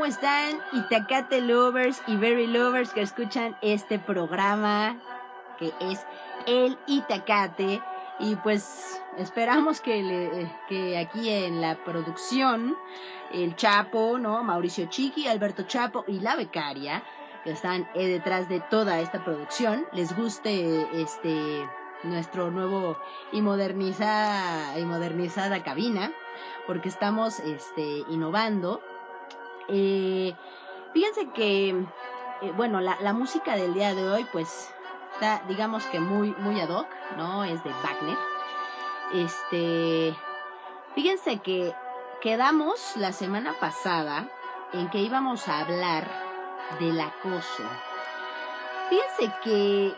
¿Cómo están Itacate lovers y Very lovers que escuchan este programa que es el Itacate? Y pues esperamos que, que aquí en la producción, el Chapo, ¿no? Mauricio Chiqui, Alberto Chapo y la becaria, que están eh, detrás de toda esta producción, les guste este nuestro nuevo y modernizada, y modernizada cabina, porque estamos este, innovando. Eh, fíjense que, eh, bueno, la, la, música del día de hoy, pues, está, digamos que muy, muy ad hoc, ¿no? Es de Wagner. Este, fíjense que quedamos la semana pasada en que íbamos a hablar del acoso. Fíjense que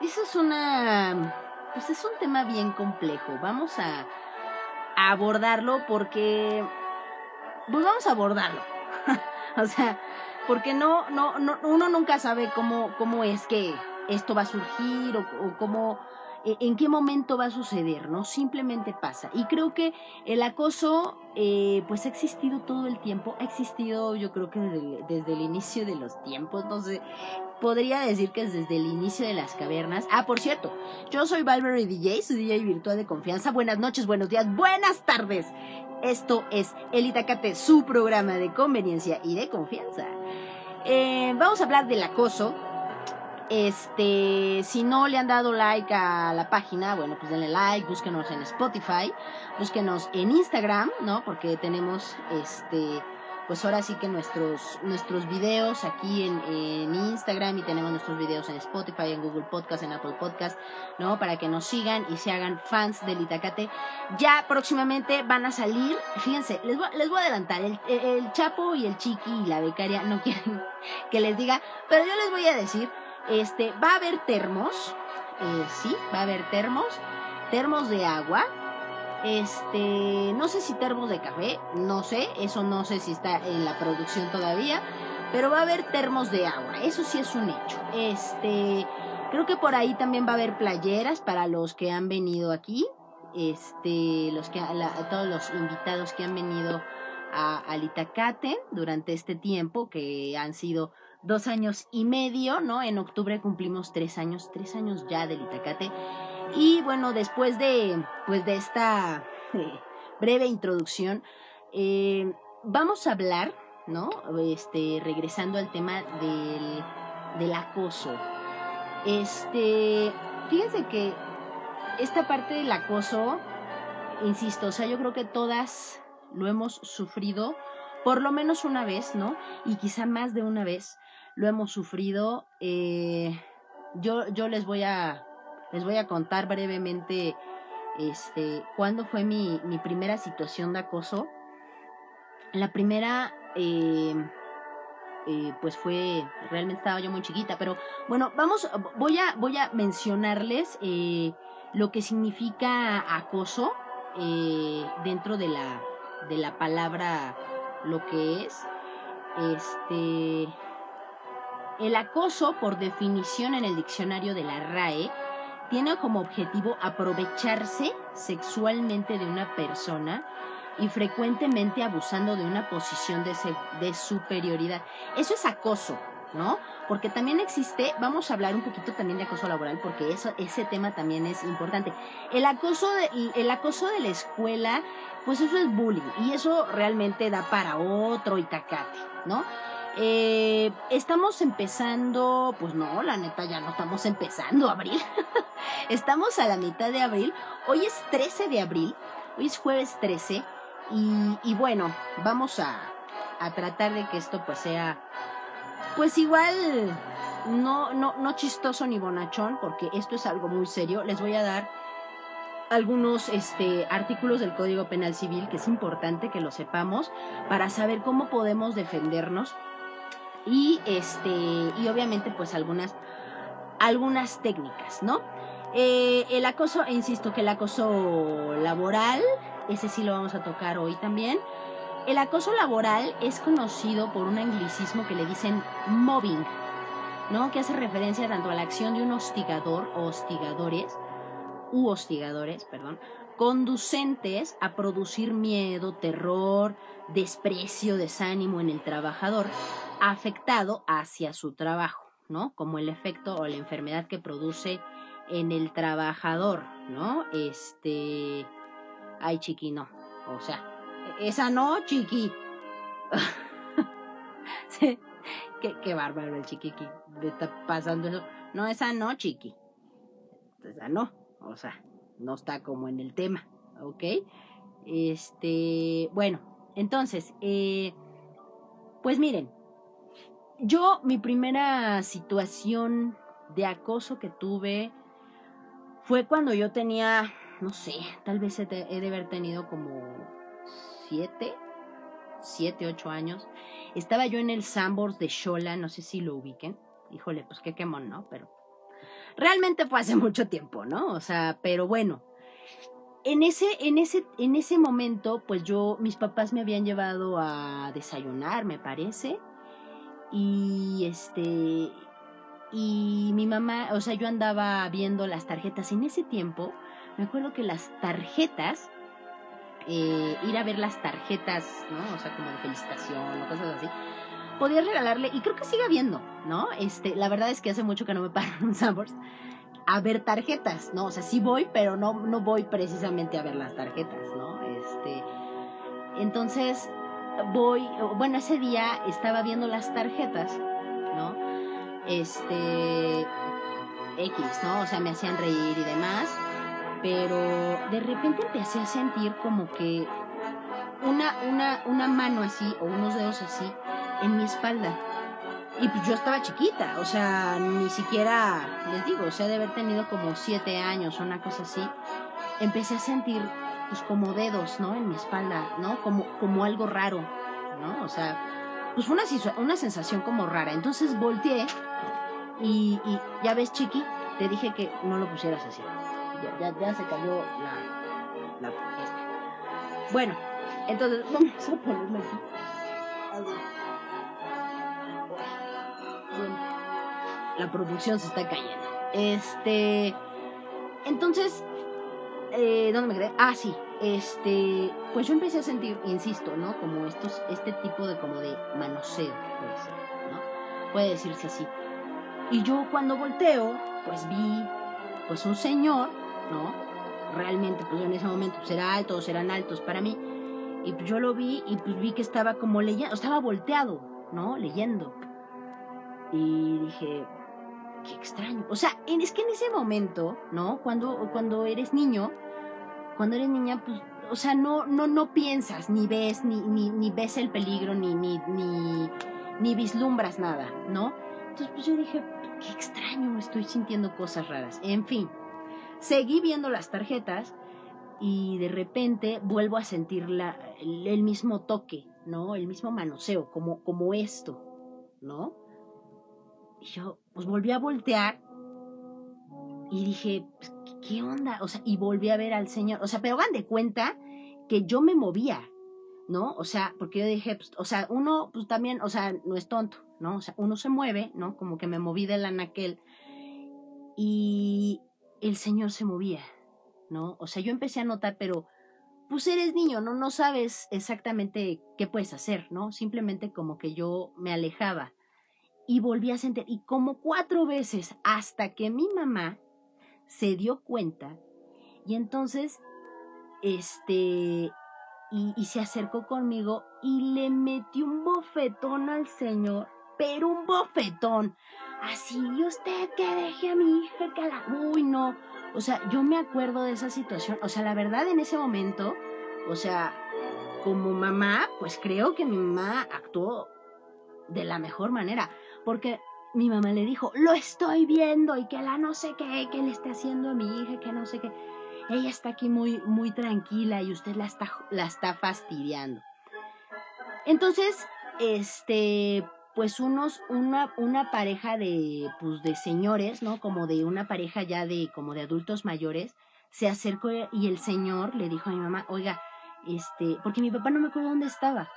eso es una, pues es un tema bien complejo. Vamos a, a abordarlo porque, pues vamos a abordarlo. o sea, porque no, no, no, uno nunca sabe cómo, cómo es que esto va a surgir o, cómo, e, en qué momento va a suceder, ¿no? Simplemente pasa. Y creo que el acoso, eh, pues ha existido todo el tiempo, ha existido yo creo que desde, desde el inicio de los tiempos, no sé, podría decir que es desde el inicio de las cavernas. Ah, por cierto, yo soy Valverde DJ, su DJ virtual de confianza. Buenas noches, buenos días, buenas tardes. Esto es El Itacate, su programa de conveniencia y de confianza. Eh, vamos a hablar del acoso. Este, si no le han dado like a la página, bueno, pues denle like, búsquenos en Spotify, búsquenos en Instagram, ¿no? Porque tenemos este pues ahora sí que nuestros, nuestros videos aquí en, en, Instagram y tenemos nuestros videos en Spotify, en Google Podcast, en Apple Podcast, ¿no? Para que nos sigan y se hagan fans del Itacate. Ya próximamente van a salir, fíjense, les voy, les voy a adelantar, el, el Chapo y el Chiqui y la becaria no quieren que les diga, pero yo les voy a decir, este, va a haber termos, eh, sí, va a haber termos, termos de agua, este, no sé si termos de café, no sé, eso no sé si está en la producción todavía, pero va a haber termos de agua, eso sí es un hecho. Este, creo que por ahí también va a haber playeras para los que han venido aquí, este, los que, la, todos los invitados que han venido a, al Itacate durante este tiempo, que han sido dos años y medio, ¿no? En octubre cumplimos tres años, tres años ya del Itacate. Y bueno, después de, pues de esta eh, breve introducción, eh, vamos a hablar, ¿no? Este, regresando al tema del, del acoso. Este, fíjense que esta parte del acoso, insisto, o sea, yo creo que todas lo hemos sufrido por lo menos una vez, ¿no? Y quizá más de una vez lo hemos sufrido. Eh, yo, yo les voy a les voy a contar brevemente este, cuándo fue mi, mi primera situación de acoso. La primera, eh, eh, pues fue, realmente estaba yo muy chiquita, pero bueno, vamos, voy a, voy a mencionarles eh, lo que significa acoso eh, dentro de la, de la palabra lo que es. Este, el acoso, por definición en el diccionario de la RAE, tiene como objetivo aprovecharse sexualmente de una persona y frecuentemente abusando de una posición de, de, superioridad. Eso es acoso, ¿no? Porque también existe, vamos a hablar un poquito también de acoso laboral, porque eso, ese tema también es importante. El acoso, de, el acoso de la escuela, pues eso es bullying, y eso realmente da para otro itacate, ¿no? Eh, estamos empezando, pues no, la neta ya no estamos empezando abril. estamos a la mitad de abril. Hoy es 13 de abril. Hoy es jueves 13. Y, y bueno, vamos a, a, tratar de que esto pues sea, pues igual, no, no, no chistoso ni bonachón, porque esto es algo muy serio. Les voy a dar algunos este, artículos del Código Penal Civil que es importante que lo sepamos para saber cómo podemos defendernos y este y obviamente pues algunas algunas técnicas, ¿no? Eh, el acoso, insisto que el acoso laboral, ese sí lo vamos a tocar hoy también. El acoso laboral es conocido por un anglicismo que le dicen mobbing, ¿no? Que hace referencia tanto a la acción de un hostigador o hostigadores, u hostigadores, perdón, conducentes a producir miedo, terror, desprecio, desánimo en el trabajador afectado hacia su trabajo, ¿no? Como el efecto o la enfermedad que produce en el trabajador, ¿no? Este, ay, chiqui, no, o sea, esa no, chiqui. qué, qué bárbaro el chiqui que está pasando eso. No, esa no, chiqui. Esa no, o sea, no está como en el tema, ¿ok? Este, bueno, entonces, eh, pues miren, yo mi primera situación de acoso que tuve fue cuando yo tenía, no sé, tal vez he de haber tenido como siete, siete, ocho años. Estaba yo en el Sambors de Shola, no sé si lo ubiquen. Híjole, pues qué quemón, ¿no? Pero realmente fue hace mucho tiempo, ¿no? O sea, pero bueno. En ese, en ese, en ese momento, pues yo, mis papás me habían llevado a desayunar, me parece. Y este, y mi mamá, o sea, yo andaba viendo las tarjetas. En ese tiempo, me acuerdo que las tarjetas eh, ir a ver las tarjetas, ¿no? O sea, como de felicitación o cosas así. Podías regalarle, y creo que sigue habiendo, ¿no? Este, la verdad es que hace mucho que no me paro en un Sambors a ver tarjetas, ¿no? O sea, sí voy, pero no, no voy precisamente a ver las tarjetas, ¿no? Este, entonces, voy, bueno, ese día estaba viendo las tarjetas, ¿no? Este, X, ¿no? O sea, me hacían reír y demás pero de repente empecé a sentir como que una, una, una mano así o unos dedos así en mi espalda. Y pues yo estaba chiquita, o sea, ni siquiera, les digo, o sea, de haber tenido como siete años o una cosa así, empecé a sentir pues como dedos, ¿no? En mi espalda, ¿no? Como, como algo raro, ¿no? O sea, pues una, una sensación como rara. Entonces volteé y, y ya ves, chiqui, te dije que no lo pusieras así ya, ya, se cayó la. Bueno, entonces vamos a ponerle aquí. La producción se está cayendo. Este, entonces, eh, ¿dónde me quedé? Ah, sí, este, pues yo empecé a sentir, insisto, ¿no? Como estos, este tipo de como de manoseo, puede ser, ¿no? Puede decirse así. Y yo cuando volteo, pues vi, pues un señor ¿no? Realmente, pues en ese momento pues era alto, eran altos para mí. Y pues yo lo vi y pues vi que estaba como leyendo, estaba volteado, ¿no? Leyendo. Y dije, qué extraño. O sea, es que en ese momento, ¿no? Cuando, cuando eres niño, cuando eres niña, pues, o sea, no, no, no piensas, ni ves, ni, ni, ves el peligro, ni, ni, ni, vislumbras nada, ¿no? Entonces, pues yo dije, qué extraño, estoy sintiendo cosas raras. En fin. Seguí viendo las tarjetas y de repente vuelvo a sentir la, el, mismo toque, ¿no? El mismo manoseo, como, como esto, ¿no? Y yo, pues volví a voltear y dije, pues, ¿qué onda? O sea, y volví a ver al Señor. O sea, pero hagan de cuenta que yo me movía, ¿no? O sea, porque yo dije, pues, o sea, uno, pues también, o sea, no es tonto, ¿no? O sea, uno se mueve, ¿no? Como que me moví del anaquel. Y, el Señor se movía, ¿no? O sea, yo empecé a notar, pero pues eres niño, ¿no? No sabes exactamente qué puedes hacer, ¿no? Simplemente como que yo me alejaba y volví a sentir, y como cuatro veces hasta que mi mamá se dio cuenta y entonces, este, y, y se acercó conmigo y le metió un bofetón al Señor, pero un bofetón así, y usted que deje a mi hija que la... Uy, no. O sea, yo me acuerdo de esa situación. O sea, la verdad en ese momento, o sea, como mamá, pues creo que mi mamá actuó de la mejor manera. Porque mi mamá le dijo, lo estoy viendo y que la no sé qué, que le está haciendo a mi hija, que no sé qué. Ella está aquí muy, muy tranquila y usted la está, la está fastidiando. Entonces, este, pues unos, una, una pareja de, pues de señores, ¿no? Como de una pareja ya de, como de adultos mayores, se acercó y el señor le dijo a mi mamá, oiga, este, porque mi papá no me acuerdo dónde estaba.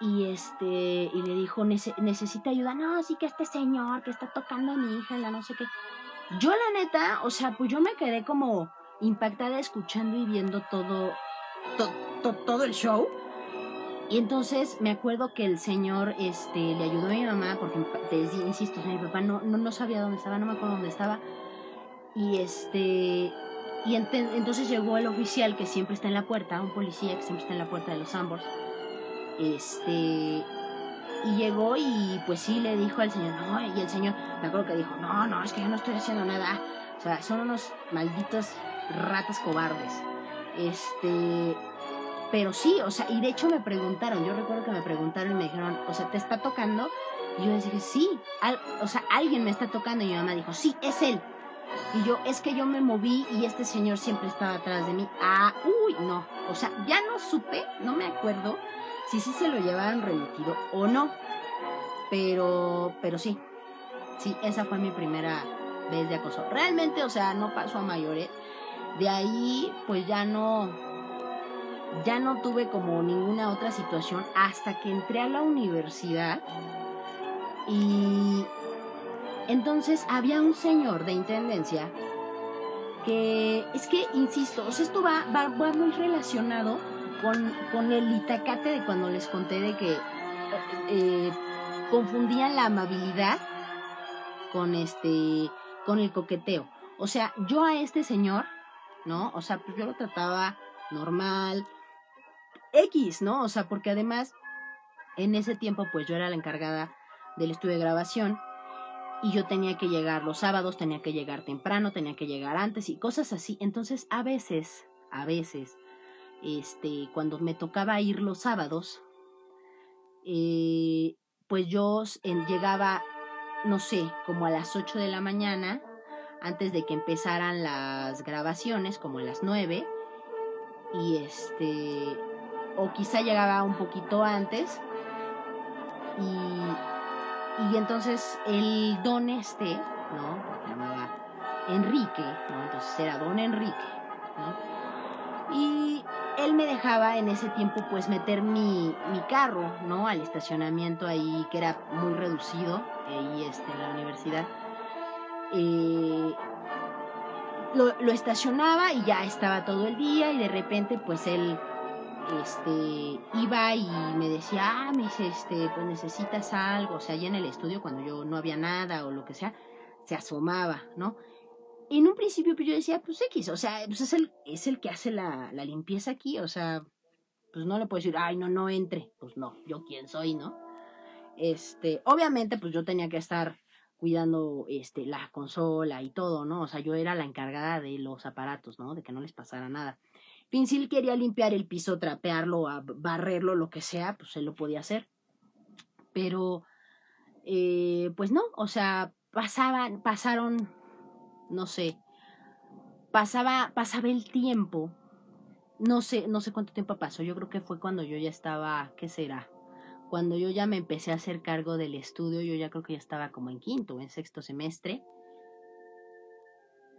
Y este, y le dijo, necesita ayuda. No, sí que este señor que está tocando a mi hija, la no sé qué. Yo la neta, o sea, pues yo me quedé como impactada escuchando y viendo todo, todo el show. Y entonces me acuerdo que el señor este, le ayudó a mi mamá, porque te insisto, mi papá no, no, no sabía dónde estaba, no me acuerdo dónde estaba. Y este y entonces llegó el oficial que siempre está en la puerta, un policía que siempre está en la puerta de los ambos. Este y llegó y pues sí le dijo al señor, no, y el señor, me acuerdo que dijo, no, no, es que yo no estoy haciendo nada. O sea, son unos malditos ratas cobardes. Este, pero sí, o sea, y de hecho me preguntaron, yo recuerdo que me preguntaron y me dijeron, o sea, ¿te está tocando? Y yo dije, sí, o sea, alguien me está tocando y mi mamá dijo, sí, es él. Y yo, es que yo me moví y este señor siempre estaba atrás de mí. Ah, uy, no. O sea, ya no supe, no me acuerdo si sí se lo llevaron remitido o no. Pero, pero sí. Sí, esa fue mi primera vez de acoso. Realmente, o sea, no pasó a mayores. De ahí, pues ya no, ya no tuve como ninguna otra situación hasta que entré a la universidad y entonces había un señor de intendencia que es que, insisto, o sea, esto va, va, muy relacionado con, con, el itacate de cuando les conté de que eh, confundían la amabilidad con este con el coqueteo. O sea, yo a este señor, ¿no? O sea, pues yo lo trataba normal, X, ¿no? O sea, porque además en ese tiempo pues yo era la encargada del estudio de grabación y yo tenía que llegar los sábados, tenía que llegar temprano, tenía que llegar antes y cosas así. Entonces, a veces, a veces, este, cuando me tocaba ir los sábados, eh, pues yo llegaba, no sé, como a las 8 de la mañana, antes de que empezaran las grabaciones, como a las 9, y este, o quizá llegaba un poquito antes, y entonces el don este, ¿no? Se llamaba Enrique, ¿no? Entonces era don Enrique, ¿no? Y él me dejaba en ese tiempo pues meter mi, mi carro, ¿no? Al estacionamiento ahí que era muy reducido, ahí este, en la universidad. Eh, lo, lo estacionaba y ya estaba todo el día y de repente pues él este, iba y me decía, ah, dice, este, pues necesitas algo, o sea, allá en el estudio cuando yo no había nada o lo que sea, se asomaba, ¿no? En un principio pues yo decía, pues X, o sea, pues es el, es el que hace la, la limpieza aquí, o sea, pues no le puedo decir, ay, no, no entre, pues no, yo quién soy, ¿no? Este, obviamente, pues yo tenía que estar cuidando este la consola y todo, ¿no? O sea, yo era la encargada de los aparatos, ¿no? De que no les pasara nada. Pincil quería limpiar el piso, trapearlo, barrerlo, lo que sea, pues él lo podía hacer. Pero, eh, pues no, o sea, pasaban, pasaron, no sé, pasaba, pasaba el tiempo. No sé, no sé cuánto tiempo pasó. Yo creo que fue cuando yo ya estaba, ¿qué será? Cuando yo ya me empecé a hacer cargo del estudio, yo ya creo que ya estaba como en quinto, en sexto semestre.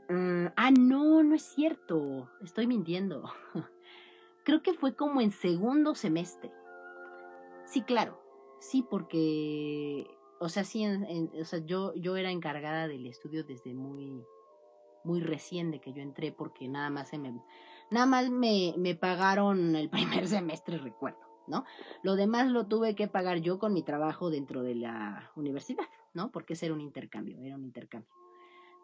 Mm, ah, no, no es cierto. Estoy mintiendo. Creo que fue como en segundo semestre. Sí, claro. Sí, porque, o sea, sí, o sea, yo, yo era encargada del estudio desde muy, muy recién de que yo entré, porque nada más se me, nada más me, me pagaron el primer semestre, recuerdo, ¿no? Lo demás lo tuve que pagar yo con mi trabajo dentro de la universidad, ¿no? Porque ese era un intercambio, era un intercambio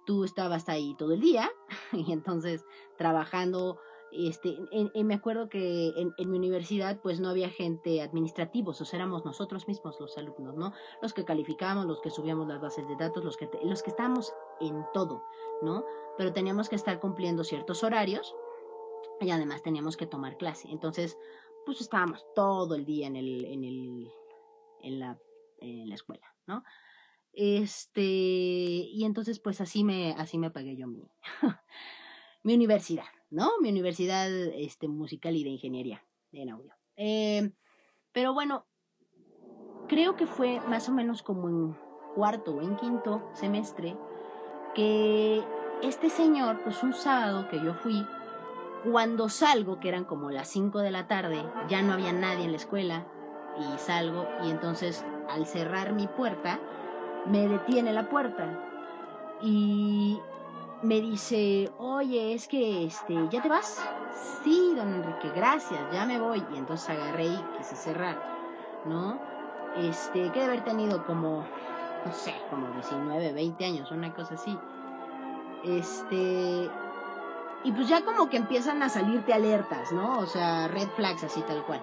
tú estabas ahí todo el día y entonces trabajando este en, me acuerdo que en, mi universidad pues no había gente administrativos o sea éramos nosotros mismos los alumnos no los que calificábamos los que subíamos las bases de datos los que los que estábamos en todo no pero teníamos que estar cumpliendo ciertos horarios y además teníamos que tomar clase entonces pues estábamos todo el día en el en el la en la escuela no este, y entonces pues así me, así me pagué yo mi, mi universidad, ¿no? Mi universidad este, musical y de ingeniería en audio. Eh, pero bueno, creo que fue más o menos como en cuarto o en quinto semestre que este señor, pues un sábado que yo fui, cuando salgo, que eran como las 5 de la tarde, ya no había nadie en la escuela y salgo y entonces al cerrar mi puerta, me detiene la puerta y me dice, oye, es que este, ¿ya te vas? sí, don Enrique, gracias, ya me voy. Y entonces agarré y quise cerrar, ¿no? Este, que de haber tenido como, no sé, como 19, 20 años, una cosa así. Este, y pues ya como que empiezan a salirte alertas, ¿no? O sea, red flags así tal cual.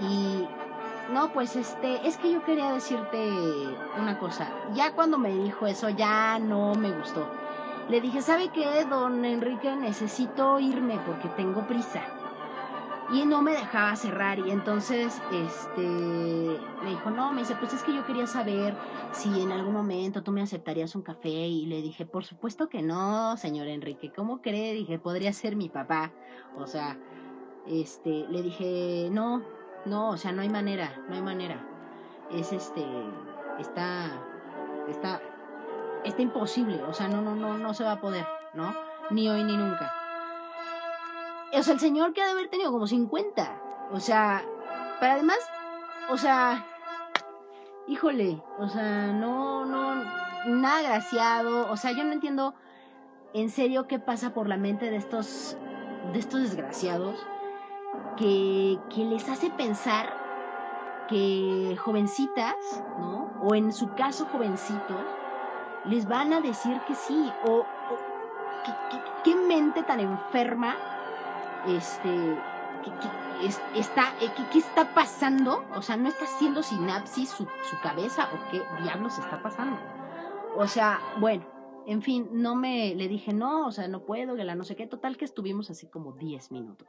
Y no, pues este, es que yo quería decirte una cosa. Ya cuando me dijo eso ya no me gustó. Le dije, ¿sabe qué, don Enrique? Necesito irme porque tengo prisa. Y no me dejaba cerrar y entonces este me dijo, no, me dice, pues es que yo quería saber si en algún momento tú me aceptarías un café y le dije, por supuesto que no, señor Enrique, ¿cómo cree? Dije, podría ser mi papá. O sea, este, le dije, no, no, o sea, no hay manera, no hay manera. Es este, está, está, está imposible, o sea, no, no, no, no se va a poder, ¿no? Ni hoy ni nunca. O sea, el señor que ha de haber tenido como 50. O sea, para además, o sea, híjole, o sea, no, no, nada graciado. O sea, yo no entiendo en serio qué pasa por la mente de estos, de estos desgraciados que, que les hace pensar que jovencitas, ¿no? O en su caso jovencitos, les van a decir que sí. O, ¿qué, mente tan enferma este, ¿qué, está, eh, ¿qué, está pasando? O sea, ¿no está haciendo sinapsis su, su cabeza o qué diablos está pasando? O sea, bueno, en fin, no me le dije, no, o sea, no puedo, que la no sé qué, total que estuvimos así como 10 minutos.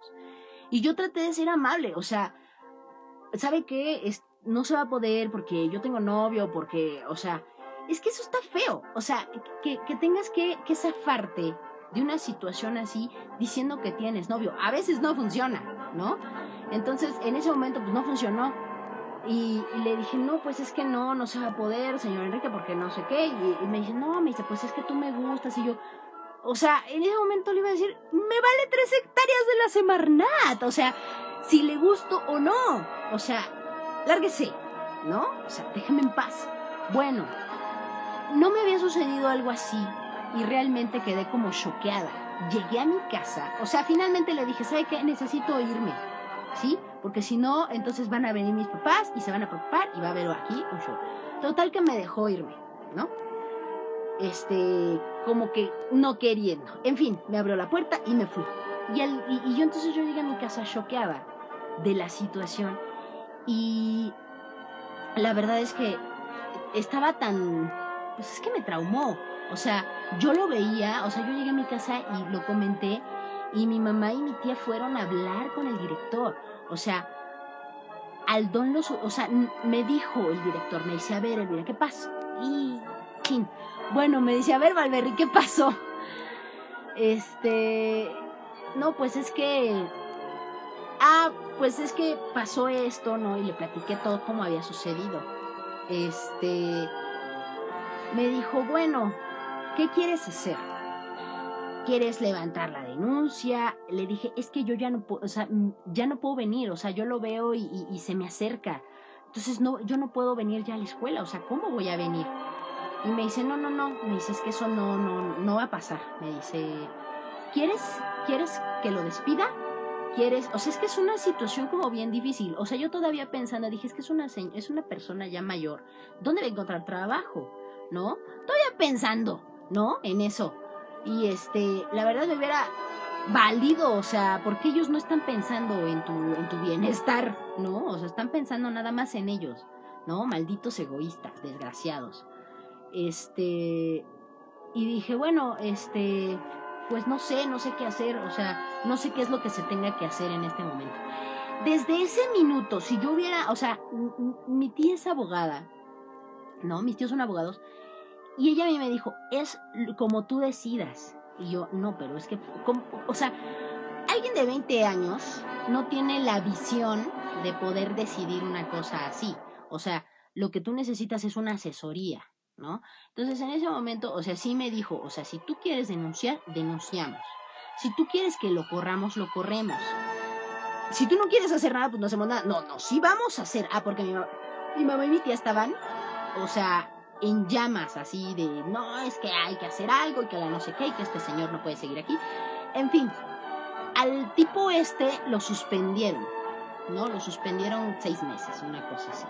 Y yo traté de ser amable, o sea, ¿sabe qué? Es, no se va a poder porque yo tengo novio, porque, o sea, es que eso está feo, o sea, que, que tengas que, que zafarte de una situación así diciendo que tienes novio. A veces no funciona, ¿no? Entonces, en ese momento, pues no funcionó. Y, le dije, no, pues es que no, no se va a poder, señor Enrique, porque no sé qué. Y, me dice, no, me dice, pues es que tú me gustas. Y yo, o sea, en ese momento le iba a decir, me vale tres hectáreas de la Semarnat. O sea, si le gusto o no. O sea, lárguese, ¿no? O sea, déjeme en paz. Bueno, no me había sucedido algo así y realmente quedé como choqueada. Llegué a mi casa, o sea, finalmente le dije, ¿sabe qué? Necesito irme, ¿sí? Porque si no, entonces van a venir mis papás y se van a preocupar y va a haber aquí un show. Total que me dejó irme, ¿no? Este, como que no queriendo. En fin, me abrió la puerta y me fui. Y, y, yo entonces yo llegué a mi casa choqueada de la situación. Y la verdad es que estaba tan... Pues es que me traumó. O sea, yo lo veía, o sea, yo llegué a mi casa y lo comenté y mi mamá y mi tía fueron a hablar con el director. O sea, al don los, o sea, me dijo el director, me dice, a ver, Elvira, ¿qué pasó? Y, bueno, me dice, a ver, Valverri, ¿qué pasó? Este, no, pues es que, ah, pues es que pasó esto, ¿no? Y le platiqué todo cómo había sucedido. Este, me dijo, bueno, ¿qué quieres hacer? ¿Quieres levantar la denuncia? Le dije, es que yo ya no puedo, o sea, ya no puedo venir, o sea, yo lo veo y, se me acerca. Entonces, no, yo no puedo venir ya a la escuela, o sea, ¿cómo voy a venir? Y me dice, no, no, no, me dice, es que eso no, no, no va a pasar. Me dice, ¿quieres, quieres que lo despida? ¿Quieres? O sea, es que es una situación como bien difícil. O sea, yo todavía pensando, dije, es que es una, es una persona ya mayor. ¿Dónde va a encontrar trabajo? ¿No? Todavía pensando. ¿No? En eso. Y este, la verdad me hubiera válido, o sea, porque ellos no están pensando en tu, en tu bienestar, ¿no? O sea, están pensando nada más en ellos, ¿no? Malditos egoístas, desgraciados. Este, y dije, bueno, este, pues no sé, no sé qué hacer, o sea, no sé qué es lo que se tenga que hacer en este momento. Desde ese minuto, si yo hubiera, o sea, mi tía es abogada, ¿no? Mis tíos son abogados, y ella a mí me dijo, es como tú decidas. Y yo, no, pero es que, o sea, alguien de 20 años no tiene la visión de poder decidir una cosa así. O sea, lo que tú necesitas es una asesoría, ¿no? Entonces, en ese momento, o sea, sí me dijo, o sea, si tú quieres denunciar, denunciamos. Si tú quieres que lo corramos, lo corremos. Si tú no quieres hacer nada, pues no hacemos nada. No, no, sí vamos a hacer. Ah, porque mi, mi mamá y mi tía estaban, o sea, en llamas, así de, no, es que hay que hacer algo y que la no sé qué, y que este señor no puede seguir aquí. En fin, al tipo este lo suspendieron, ¿no? Lo suspendieron seis meses, una cosa así.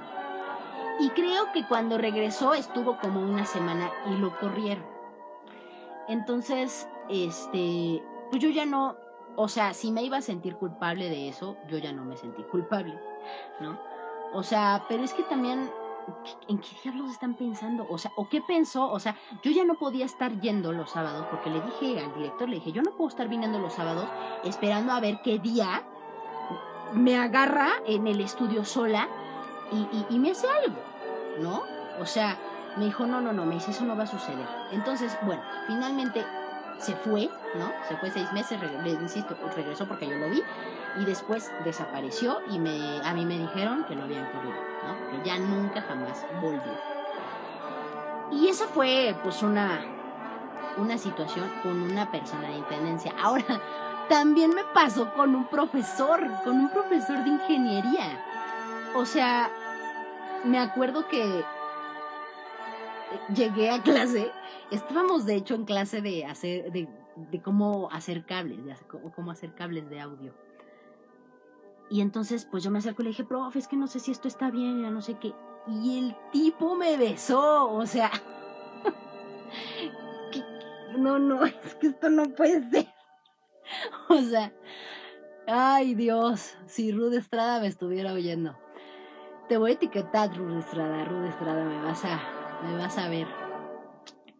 Y creo que cuando regresó estuvo como una semana y lo corrieron. Entonces, este, pues yo ya no, o sea, si me iba a sentir culpable de eso, yo ya no me sentí culpable, ¿no? O sea, pero es que también, ¿en qué diablos están pensando? O sea, ¿o qué pensó? O sea, yo ya no podía estar yendo los sábados porque le dije al director, le dije, yo no puedo estar viniendo los sábados esperando a ver qué día me agarra en el estudio sola y, y, me hace algo, ¿no? O sea, me dijo, no, no, no, me dice, eso no va a suceder. Entonces, bueno, finalmente se fue, ¿no? Se fue seis meses, le insisto, regresó porque yo lo vi y después desapareció y me, a mí me dijeron que lo habían corrido, ¿no? Que ya nunca jamás volvió. Y esa fue pues una, una situación con una persona de intendencia. Ahora, también me pasó con un profesor, con un profesor de ingeniería. O sea, me acuerdo que llegué a clase, estábamos de hecho en clase de hacer, de cómo hacer cables, de cómo hacer cables de audio. Y entonces, pues yo me acerco y le dije, profe, es que no sé si esto está bien, ya no sé qué. Y el tipo me besó, o sea. no, no, es que esto no puede ser. o sea, ay Dios, si Rude Estrada me estuviera oyendo. Te voy a etiquetar, Rude Estrada, Rude Estrada, me vas a, me vas a ver.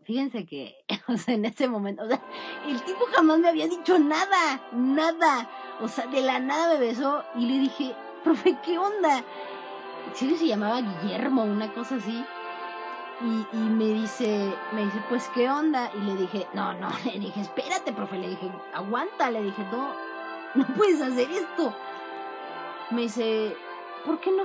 Fíjense que, o sea, en ese momento, o sea, el tipo jamás me había dicho nada, nada. O sea, de la nada me besó y le dije, profe, ¿qué onda? Sí, se llamaba Guillermo, una cosa así. Y, me dice, me dice, pues, ¿qué onda? Y le dije, no, no, le dije, espérate, profe, le dije, aguanta, le dije, no, no puedes hacer esto. Me dice, ¿por qué no?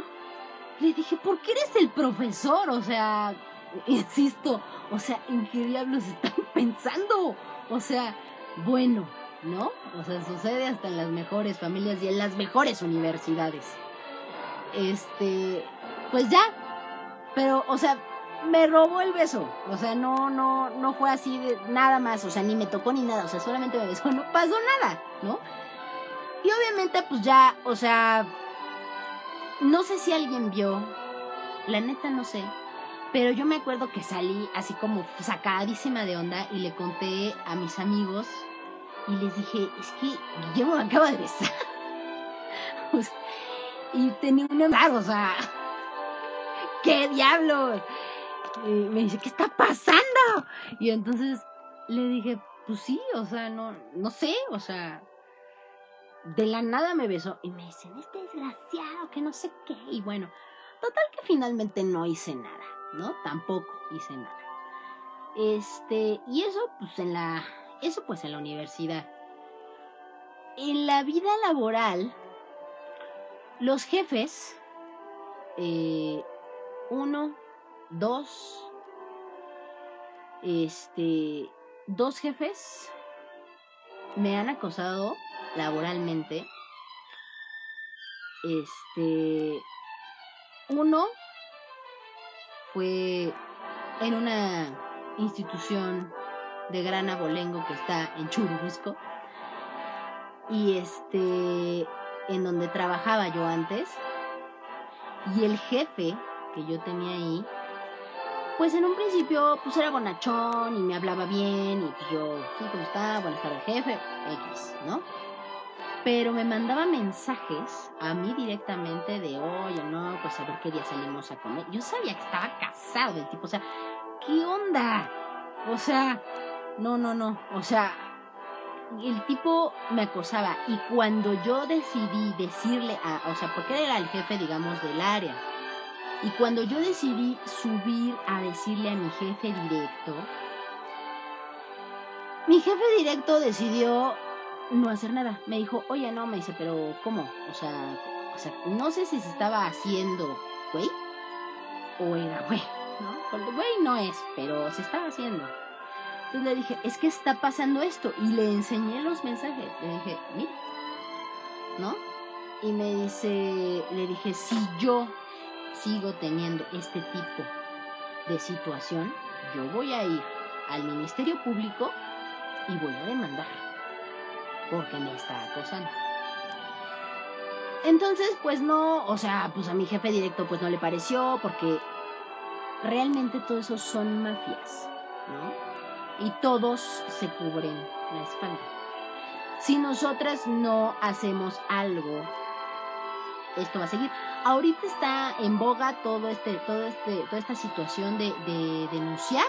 Le dije, ¿por qué eres el profesor? O sea, insisto, o sea, ¿en qué diablos están pensando? O sea, bueno, ¿no? O sea, sucede hasta en las mejores familias y en las mejores universidades. Este, pues ya. Pero, o sea, me robó el beso. O sea, no, no, no fue así de nada más. O sea, ni me tocó ni nada. O sea, solamente me besó. No pasó nada, ¿no? Y obviamente, pues ya, o sea, no sé si alguien vio. La neta no sé. Pero yo me acuerdo que salí así como sacadísima de onda y le conté a mis amigos y les dije, es que Guillermo me acaba de besar. y tenía una... O sea, ¿qué diablos? Me dice, ¿qué está pasando? Y entonces le dije, pues sí, o sea, no, no sé, o sea, de la nada me besó. Y me dicen, este desgraciado, que no sé qué. Y bueno, total que finalmente no hice nada, ¿no? Tampoco hice nada. Este, y eso, pues en la eso pues en la universidad. En la vida laboral, los jefes, eh, uno, dos, este, dos jefes me han acosado laboralmente. Este, uno fue en una institución de Gran Abolengo que está en Churubusco. Y este, en donde trabajaba yo antes. Y el jefe que yo tenía ahí, pues en un principio pues era bonachón y me hablaba bien y yo, sí, ¿cómo está? Buenas tardes, jefe, X, ¿no? Pero me mandaba mensajes a mí directamente de, oye, no, pues a ver qué día salimos a comer. Yo sabía que estaba casado el tipo, o sea, ¿qué onda? O sea, no, no, no. O sea, el tipo me acosaba y cuando yo decidí decirle a, o sea, porque era el jefe, digamos, del área, y cuando yo decidí subir a decirle a mi jefe directo, mi jefe directo decidió no hacer nada. Me dijo, oye, no, me dice, pero ¿cómo? O sea, o sea no sé si se estaba haciendo güey o era güey, ¿no? Güey no es, pero se estaba haciendo. Entonces le dije, es que está pasando esto. Y le enseñé los mensajes. Le dije, mira, ¿no? Y me dice, le dije, si yo sigo teniendo este tipo de situación, yo voy a ir al Ministerio Público y voy a demandar. porque me está acosando. Entonces, pues no, o sea, pues a mi jefe directo pues no le pareció porque realmente todo eso son mafias, ¿no? Y todos se cubren la espalda. Si nosotras no hacemos algo, esto va a seguir. Ahorita está en boga todo este, todo este, toda esta situación de, de denunciar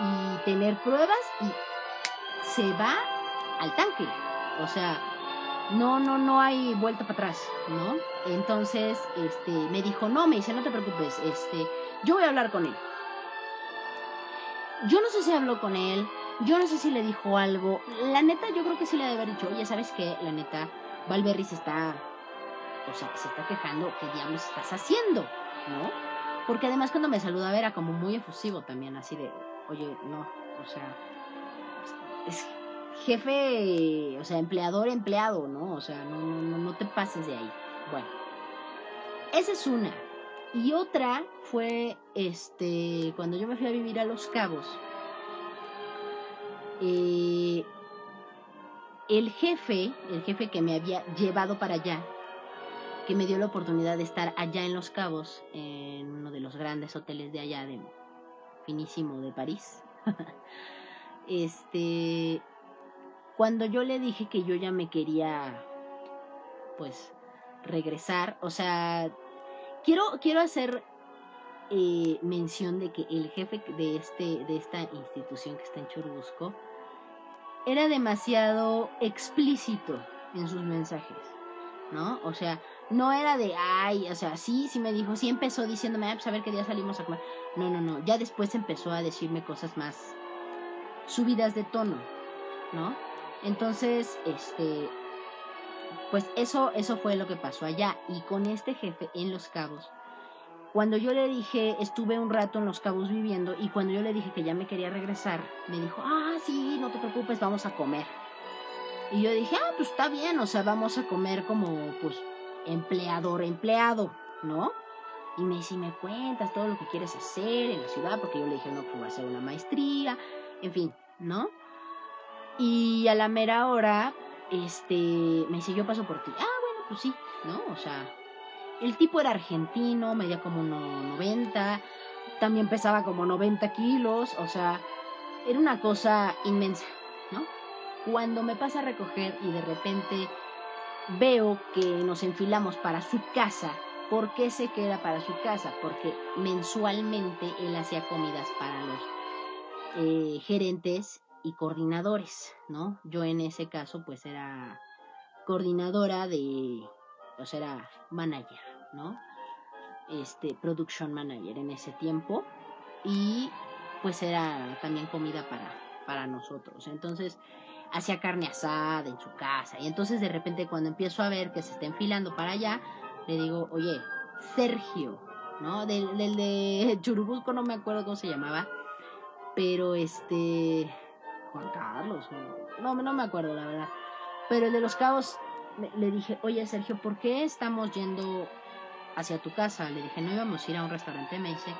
y tener pruebas y se va al tanque. O sea, no, no, no hay vuelta para atrás, ¿no? Entonces, este, me dijo, no, me dice, no te preocupes, este, yo voy a hablar con él. Yo no sé si habló con él, yo no sé si le dijo algo. La neta, yo creo que sí le debe haber dicho, ya sabes que, la neta, Valverri se está, o sea, que se está quejando, ¿qué diablos estás haciendo? ¿No? Porque además cuando me saludaba era como muy efusivo también, así de, oye, no, o sea, es jefe, o sea, empleador, empleado, ¿no? O sea, no, no, no te pases de ahí. Bueno, esa es una. Y otra fue, este, cuando yo me fui a vivir a Los Cabos, eh, el jefe, el jefe que me había llevado para allá, que me dio la oportunidad de estar allá en Los Cabos, en uno de los grandes hoteles de allá, de finísimo de París. este, cuando yo le dije que yo ya me quería, pues, regresar, o sea, quiero, quiero hacer eh, mención de que el jefe de, este, de esta institución que está en Churubusco era demasiado explícito en sus mensajes, ¿no? O sea, no era de, ay, o sea, sí, sí me dijo, sí empezó diciéndome, ah, pues a ver qué día salimos a comer. No, no, no, ya después empezó a decirme cosas más subidas de tono, ¿no? Entonces, este, pues eso, eso fue lo que pasó allá. Y con este jefe en Los Cabos, cuando yo le dije, estuve un rato en Los Cabos viviendo, y cuando yo le dije que ya me quería regresar, me dijo, ah, sí, no te preocupes, vamos a comer. Y yo dije, ah, pues está bien, o sea, vamos a comer como, pues, empleador, empleado, ¿no? Y me dice, me cuentas todo lo que quieres hacer en la ciudad, porque yo le dije, no, pues voy a hacer una maestría, en fin, ¿no? Y a la mera hora, este, me dice, yo paso por ti. Ah, bueno, pues sí, ¿no? O sea, el tipo era argentino, medía como 90, también pesaba como 90 kilos, o sea, era una cosa inmensa, ¿no? Cuando me pasa a recoger y de repente veo que nos enfilamos para su casa, ¿por qué sé que era para su casa? Porque mensualmente él hacía comidas para los eh, gerentes y coordinadores, ¿no? Yo en ese caso pues era coordinadora de, o sea, era manager, ¿no? Este, production manager en ese tiempo y pues era también comida para, para nosotros. Entonces hacía carne asada en su casa y entonces de repente cuando empiezo a ver que se está enfilando para allá, le digo, oye, Sergio, ¿no? Del, del de Churubusco no me acuerdo cómo se llamaba, pero este Juan Carlos, no, no me acuerdo la verdad. Pero el de los cabos le, dije, oye Sergio, ¿por qué estamos yendo hacia tu casa? Le dije, no íbamos a ir a un restaurante. Me dice,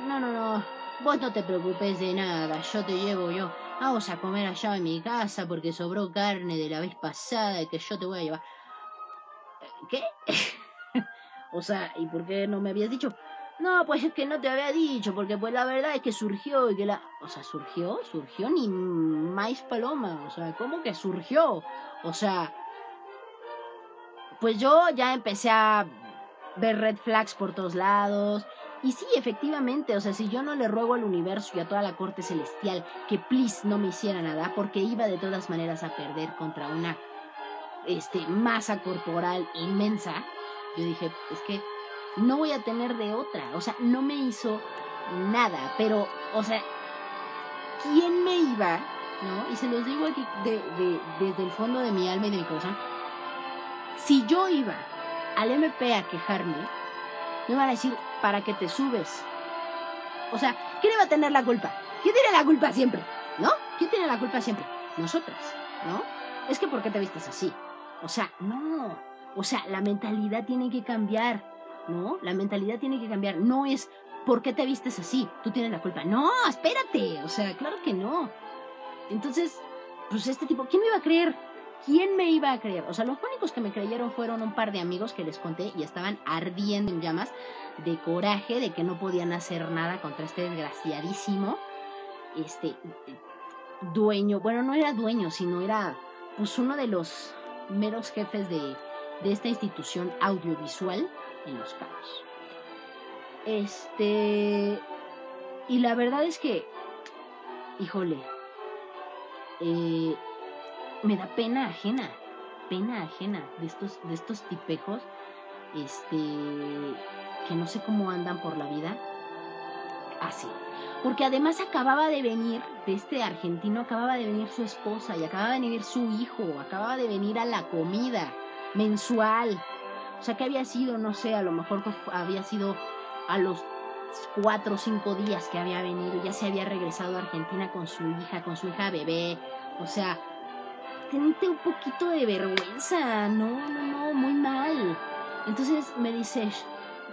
no, no, no, vos no te preocupes de nada, yo te llevo yo. Vamos a comer allá en mi casa porque sobró carne de la vez pasada que yo te voy a llevar. ¿Qué? o sea, ¿y por qué no me habías dicho? No, pues es que no te había dicho, porque pues la verdad es que surgió y que la... O sea, surgió, surgió ni más paloma, o sea, ¿cómo que surgió? O sea, pues yo ya empecé a ver red flags por todos lados. Y sí, efectivamente, o sea, si yo no le ruego al universo y a toda la corte celestial que please no me hiciera nada, porque iba de todas maneras a perder contra una este, masa corporal inmensa, yo dije, es que no voy a tener de otra. O sea, no me hizo nada. Pero, o sea, ¿quién me iba? ¿No? Y se los digo aquí desde el fondo de mi alma y de mi corazón. Si yo iba al MP a quejarme, me van a decir, ¿para qué te subes? O sea, ¿quién iba a tener la culpa? ¿Quién tiene la culpa siempre? ¿No? ¿Quién tiene la culpa siempre? Nosotras, ¿no? Es que ¿por qué te vistes así? O sea, no. O sea, la mentalidad tiene que cambiar. ¿No? La mentalidad tiene que cambiar. No es, ¿por qué te vistes así? Tú tienes la culpa. No, espérate. O sea, claro que no. Entonces, pues este tipo, ¿quién me iba a creer? ¿quién me iba a creer? O sea, los únicos que me creyeron fueron un par de amigos que les conté y estaban ardiendo en llamas de coraje de que no podían hacer nada contra este desgraciadísimo este dueño, bueno, no era dueño, sino era pues uno de los meros jefes de, de esta institución audiovisual en Los Cabos. Este, y la verdad es que, híjole, eh, me da pena ajena, pena ajena de estos, de estos tipejos, este, que no sé cómo andan por la vida, así. Porque además acababa de venir, de este argentino, acababa de venir su esposa y acababa de venir su hijo, acababa de venir a la comida mensual. O sea, que había sido, no sé, a lo mejor había sido a los cuatro o cinco días que había venido, ya se había regresado a Argentina con su hija, con su hija bebé. O sea, tente un poquito de vergüenza. No, no, no, muy mal. Entonces me dice,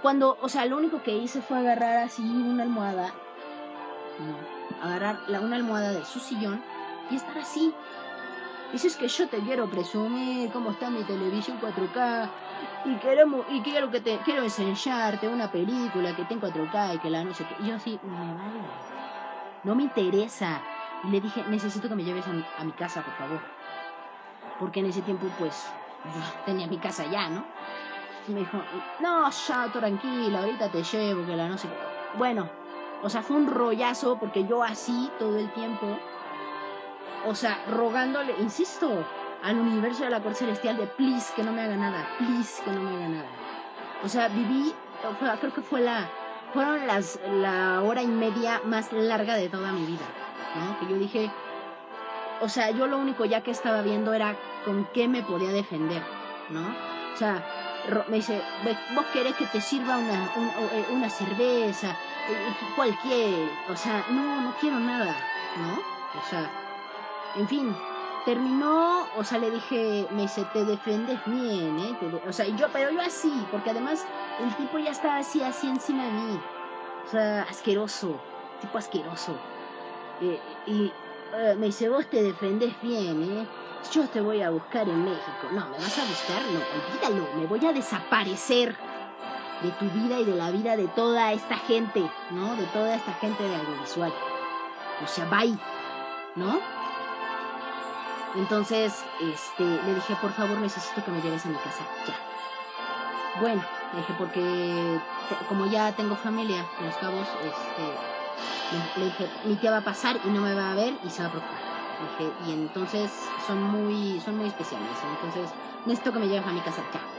cuando, o sea, lo único que hice fue agarrar así una almohada no, agarrar la, una almohada de su sillón y estar así. Dices que yo te quiero presumir cómo está mi televisión 4K y queremos y quiero que te quiero enseñarte una película que tengo 4K y que la no sé qué. Y yo así, me vale. No me interesa. Y le dije, necesito que me lleves a mi, casa, por favor. Porque en ese tiempo, pues, tenía mi casa ya, ¿no? Y me dijo, no, ya, tranquila, ahorita te llevo, que la no sé qué. Bueno, o sea, fue un rollazo porque yo así todo el tiempo, o sea, rogándole, insisto, al universo de la Corte Celestial de please que no me haga nada, please que no me haga nada. O sea, viví, creo que fue la, fueron las, la hora y media más larga de toda mi vida, ¿no? Que yo dije, o sea, yo lo único ya que estaba viendo era con qué me podía defender, ¿no? O sea, me dice, vos querés que te sirva una, eh, una cerveza, cualquier, o sea, no, no quiero nada, ¿no? O sea, en fin, terminó, o sea, le dije, me dice, te defendes bien, ¿eh? o sea, yo, pero yo así, porque además el tipo ya estaba así, así encima de mí, o sea, asqueroso, tipo asqueroso. Eh, y eh, me dice, vos te defendes bien, ¿eh? Yo te voy a buscar en México. No, ¿me vas a buscar? No, olvídalo, me voy a desaparecer de tu vida y de la vida de toda esta gente, ¿no? De toda esta gente de audiovisual. O sea, bye, ¿no? Entonces, este, le dije, por favor, necesito que me lleves a mi casa, ya. Bueno, le dije, porque como ya tengo familia en Los Cabos, este, le, dije, mi tía va a pasar y no me va a ver y se va a preocupar. Dije, y entonces son muy, son muy especiales, entonces necesito que me lleves a mi casa, ya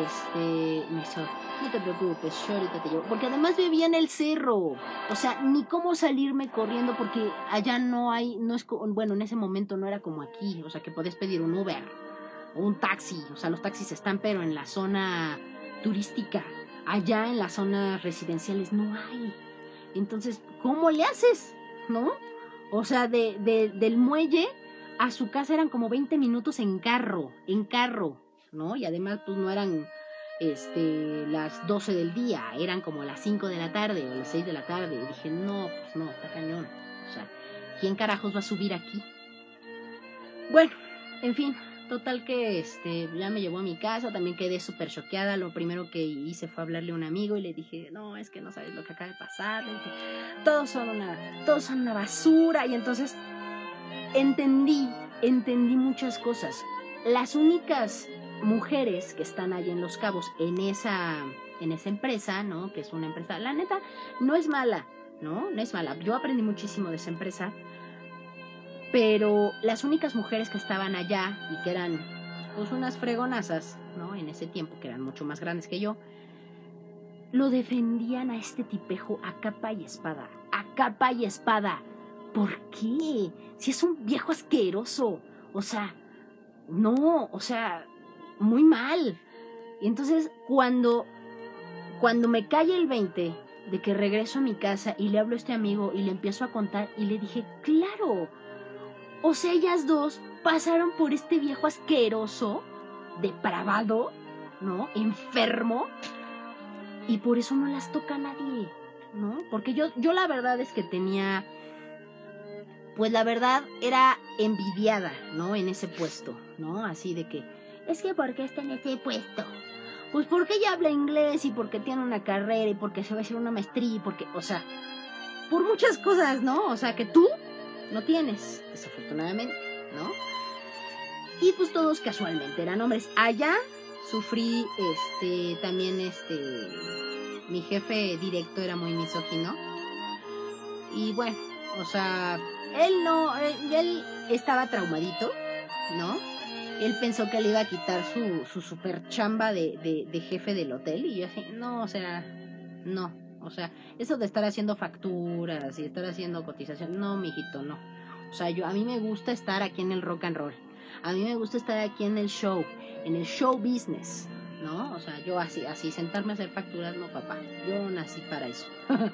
este, me hizo, no te preocupes, yo te llevo. Porque además vivía en el cerro. O sea, ni cómo salirme corriendo porque allá no hay, no es, bueno, en ese momento no era como aquí. O sea, que podés pedir un Uber o un taxi. O sea, los taxis están, pero en la zona turística. Allá en las zonas residenciales no hay. Entonces, ¿cómo le haces? ¿No? O sea, de, de, del muelle a su casa eran como 20 minutos en carro, en carro. ¿No? Y además, pues no eran este, las 12 del día, eran como las 5 de la tarde o las 6 de la tarde. Y dije, no, pues no, está cañón. O sea, ¿quién carajos va a subir aquí? Bueno, en fin, total que este, ya me llevó a mi casa, también quedé súper choqueada. Lo primero que hice fue hablarle a un amigo y le dije, no, es que no sabes lo que acaba de pasar. Todos son una, todos son una basura. Y entonces entendí, entendí muchas cosas. Las únicas mujeres que están ahí en Los Cabos en esa, en esa empresa, ¿no? Que es una empresa, la neta, no es mala, ¿no? No es mala. Yo aprendí muchísimo de esa empresa, pero las únicas mujeres que estaban allá y que eran, pues, unas fregonazas, ¿no? En ese tiempo, que eran mucho más grandes que yo, lo defendían a este tipejo a capa y espada, a capa y espada. ¿Por qué? Si es un viejo asqueroso. O sea, no, o sea, muy mal. Y entonces cuando, cuando me cae el 20 de que regreso a mi casa y le hablo a este amigo y le empiezo a contar y le dije, claro, o sea, ellas dos pasaron por este viejo asqueroso, depravado, ¿no? Enfermo. Y por eso no las toca nadie, ¿no? Porque yo, yo la verdad es que tenía pues la verdad era envidiada, ¿no? En ese puesto, ¿no? Así de que, es que ¿por qué está en ese puesto? Pues porque ella habla inglés y porque tiene una carrera y porque se va a hacer una maestría y porque, o sea, por muchas cosas, ¿no? O sea, que tú no tienes, desafortunadamente, ¿no? Y pues todos casualmente eran hombres. Allá sufrí, este, también, este, mi jefe directo era muy misógino. Y bueno, o sea, él no, él, estaba traumadito, ¿no? Él pensó que le iba a quitar su, su super chamba de, de, jefe del hotel y yo así, no, o sea, no, o sea, eso de estar haciendo facturas y estar haciendo cotización, no, mijito, no. O sea, yo a mí me gusta estar aquí en el rock and roll. A mí me gusta estar aquí en el show, en el show business, ¿no? O sea, yo así, así sentarme a hacer facturas, no, papá. Yo nací para eso.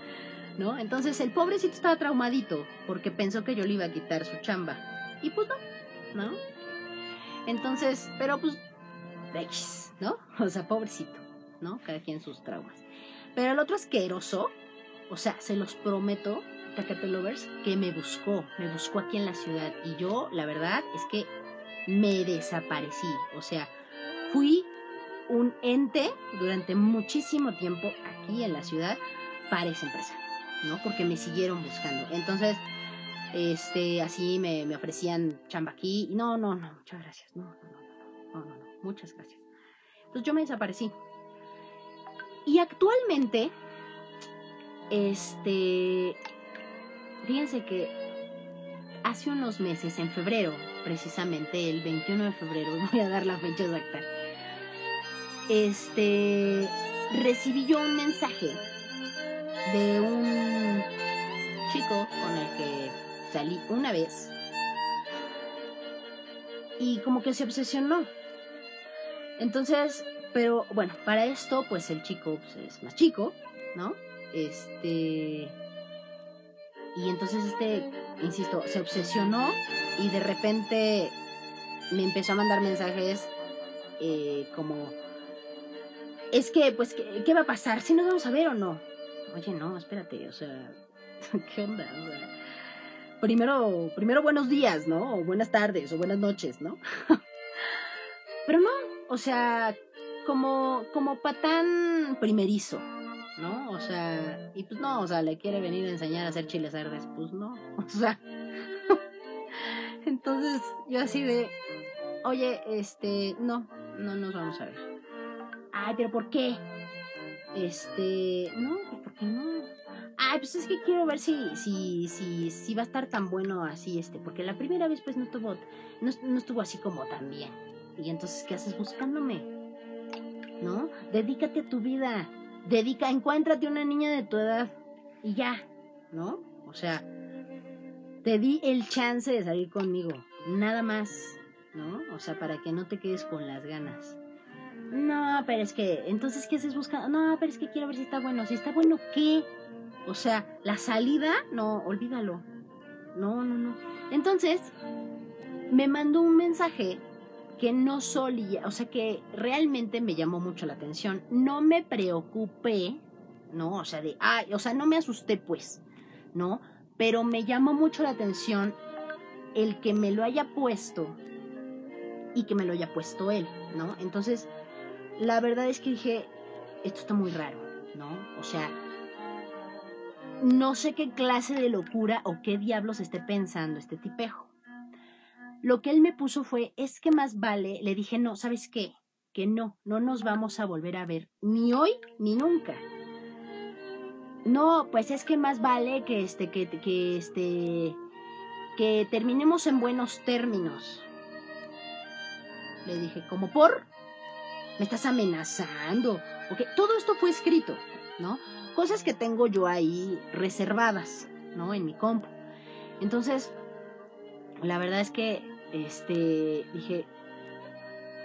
¿no? Entonces el pobrecito estaba traumadito porque pensó que yo le iba a quitar su chamba. Y pues no, ¿no? Entonces, pero pues, ¿no? O sea, pobrecito, ¿no? Cada quien sus traumas. Pero el otro asqueroso, o sea, se los prometo, Tacate Lovers, que me buscó, me buscó aquí en la ciudad. Y yo, la verdad, es que me desaparecí. O sea, fui un ente durante muchísimo tiempo aquí en la ciudad para esa empresa. ¿no? Porque me siguieron buscando. Entonces, este, así me, me ofrecían chamba aquí. No, no, no, muchas gracias. No, no, no, no, no, no, muchas gracias. Entonces yo me desaparecí. Y actualmente, este, fíjense que hace unos meses, en febrero, precisamente el 21 de febrero, voy a dar la fecha exacta, este, recibí yo un mensaje de un chico con el que salí una vez y como que se obsesionó. Entonces, pero bueno, para esto pues el chico pues, es más chico, ¿no? Este... Y entonces este, insisto, se obsesionó y de repente me empezó a mandar mensajes eh, como, es que, pues, ¿qué, ¿qué, va a pasar? ¿Si nos vamos a ver o no? oye, no, espérate, o sea, ¿qué onda? Primero, primero buenos días, ¿no? O buenas tardes, o buenas noches, ¿no? Pero no, o sea, como, como patán primerizo, ¿no? O sea, y pues no, o sea, le quiere venir a enseñar a hacer chiles verdes, pues no, o sea. Entonces, yo así de, oye, este, no, no nos vamos a ver. Ay, pero ¿por qué? Este, no, pues porque no. Ay, pues es que quiero ver si, si, si, si va a estar tan bueno así, este, porque la primera vez pues no estuvo, no, no estuvo así como tan bien. Y entonces, ¿qué haces buscándome? ¿No? Dedícate a tu vida. Dedica, encuéntrate una niña de tu edad y ya, ¿no? O sea, te di el chance de salir conmigo, nada más, ¿no? O sea, para que no te quedes con las ganas. No, pero es que, entonces, ¿qué haces buscando? No, pero es que quiero ver si está bueno. Si está bueno, ¿qué? O sea, la salida, no, olvídalo. No, no, no. Entonces, me mandó un mensaje que no solía, o sea, que realmente me llamó mucho la atención. No me preocupé, ¿no? O sea, de, ay, o sea, no me asusté, pues, ¿no? Pero me llamó mucho la atención el que me lo haya puesto y que me lo haya puesto él, ¿no? Entonces, la verdad es que dije, esto está muy raro, ¿no? O sea, no sé qué clase de locura o qué diablos esté pensando este tipejo. Lo que él me puso fue, es que más vale, le dije, no, ¿sabes qué? Que no, no nos vamos a volver a ver, ni hoy ni nunca. No, pues es que más vale que este, que, que este, que terminemos en buenos términos. Le dije, ¿como por? me estás amenazando. Todo esto fue escrito, ¿no? Cosas que tengo yo ahí reservadas, ¿no? En mi compu. Entonces, la verdad es que, este, dije,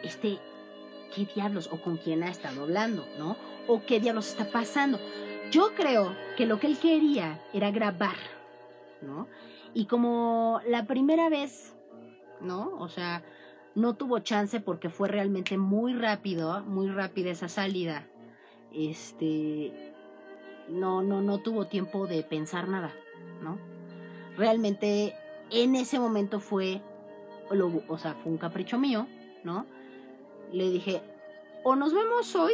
este, ¿qué diablos? O con quién ha estado hablando, ¿no? O qué diablos está pasando. Yo creo que lo que él quería era grabar, ¿no? Y como la primera vez, ¿no? O sea, no tuvo chance porque fue realmente muy rápido, muy rápida esa salida. Este no no no tuvo tiempo de pensar nada, ¿no? Realmente en ese momento fue, o sea, fue un capricho mío, ¿no? Le dije, o nos vemos hoy,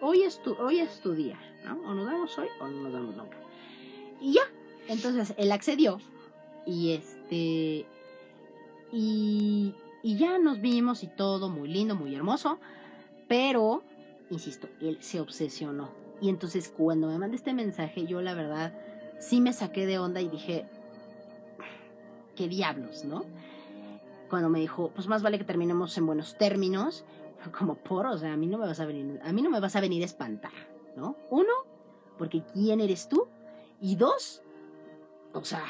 hoy es tu, hoy es tu día, ¿no? O nos vemos hoy o no nos vemos nunca. Y ya, entonces él accedió y este, y, y ya nos vimos y todo muy lindo, muy hermoso, pero, insisto, él se obsesionó. Y entonces cuando me mandé este mensaje, yo la verdad sí me saqué de onda y dije, qué diablos, ¿no? Cuando me dijo, pues más vale que terminemos en buenos términos, como por, o sea, a mí no me vas a venir, a mí no me vas a venir a espantar, ¿no? Uno, porque quién eres tú, y dos, o sea,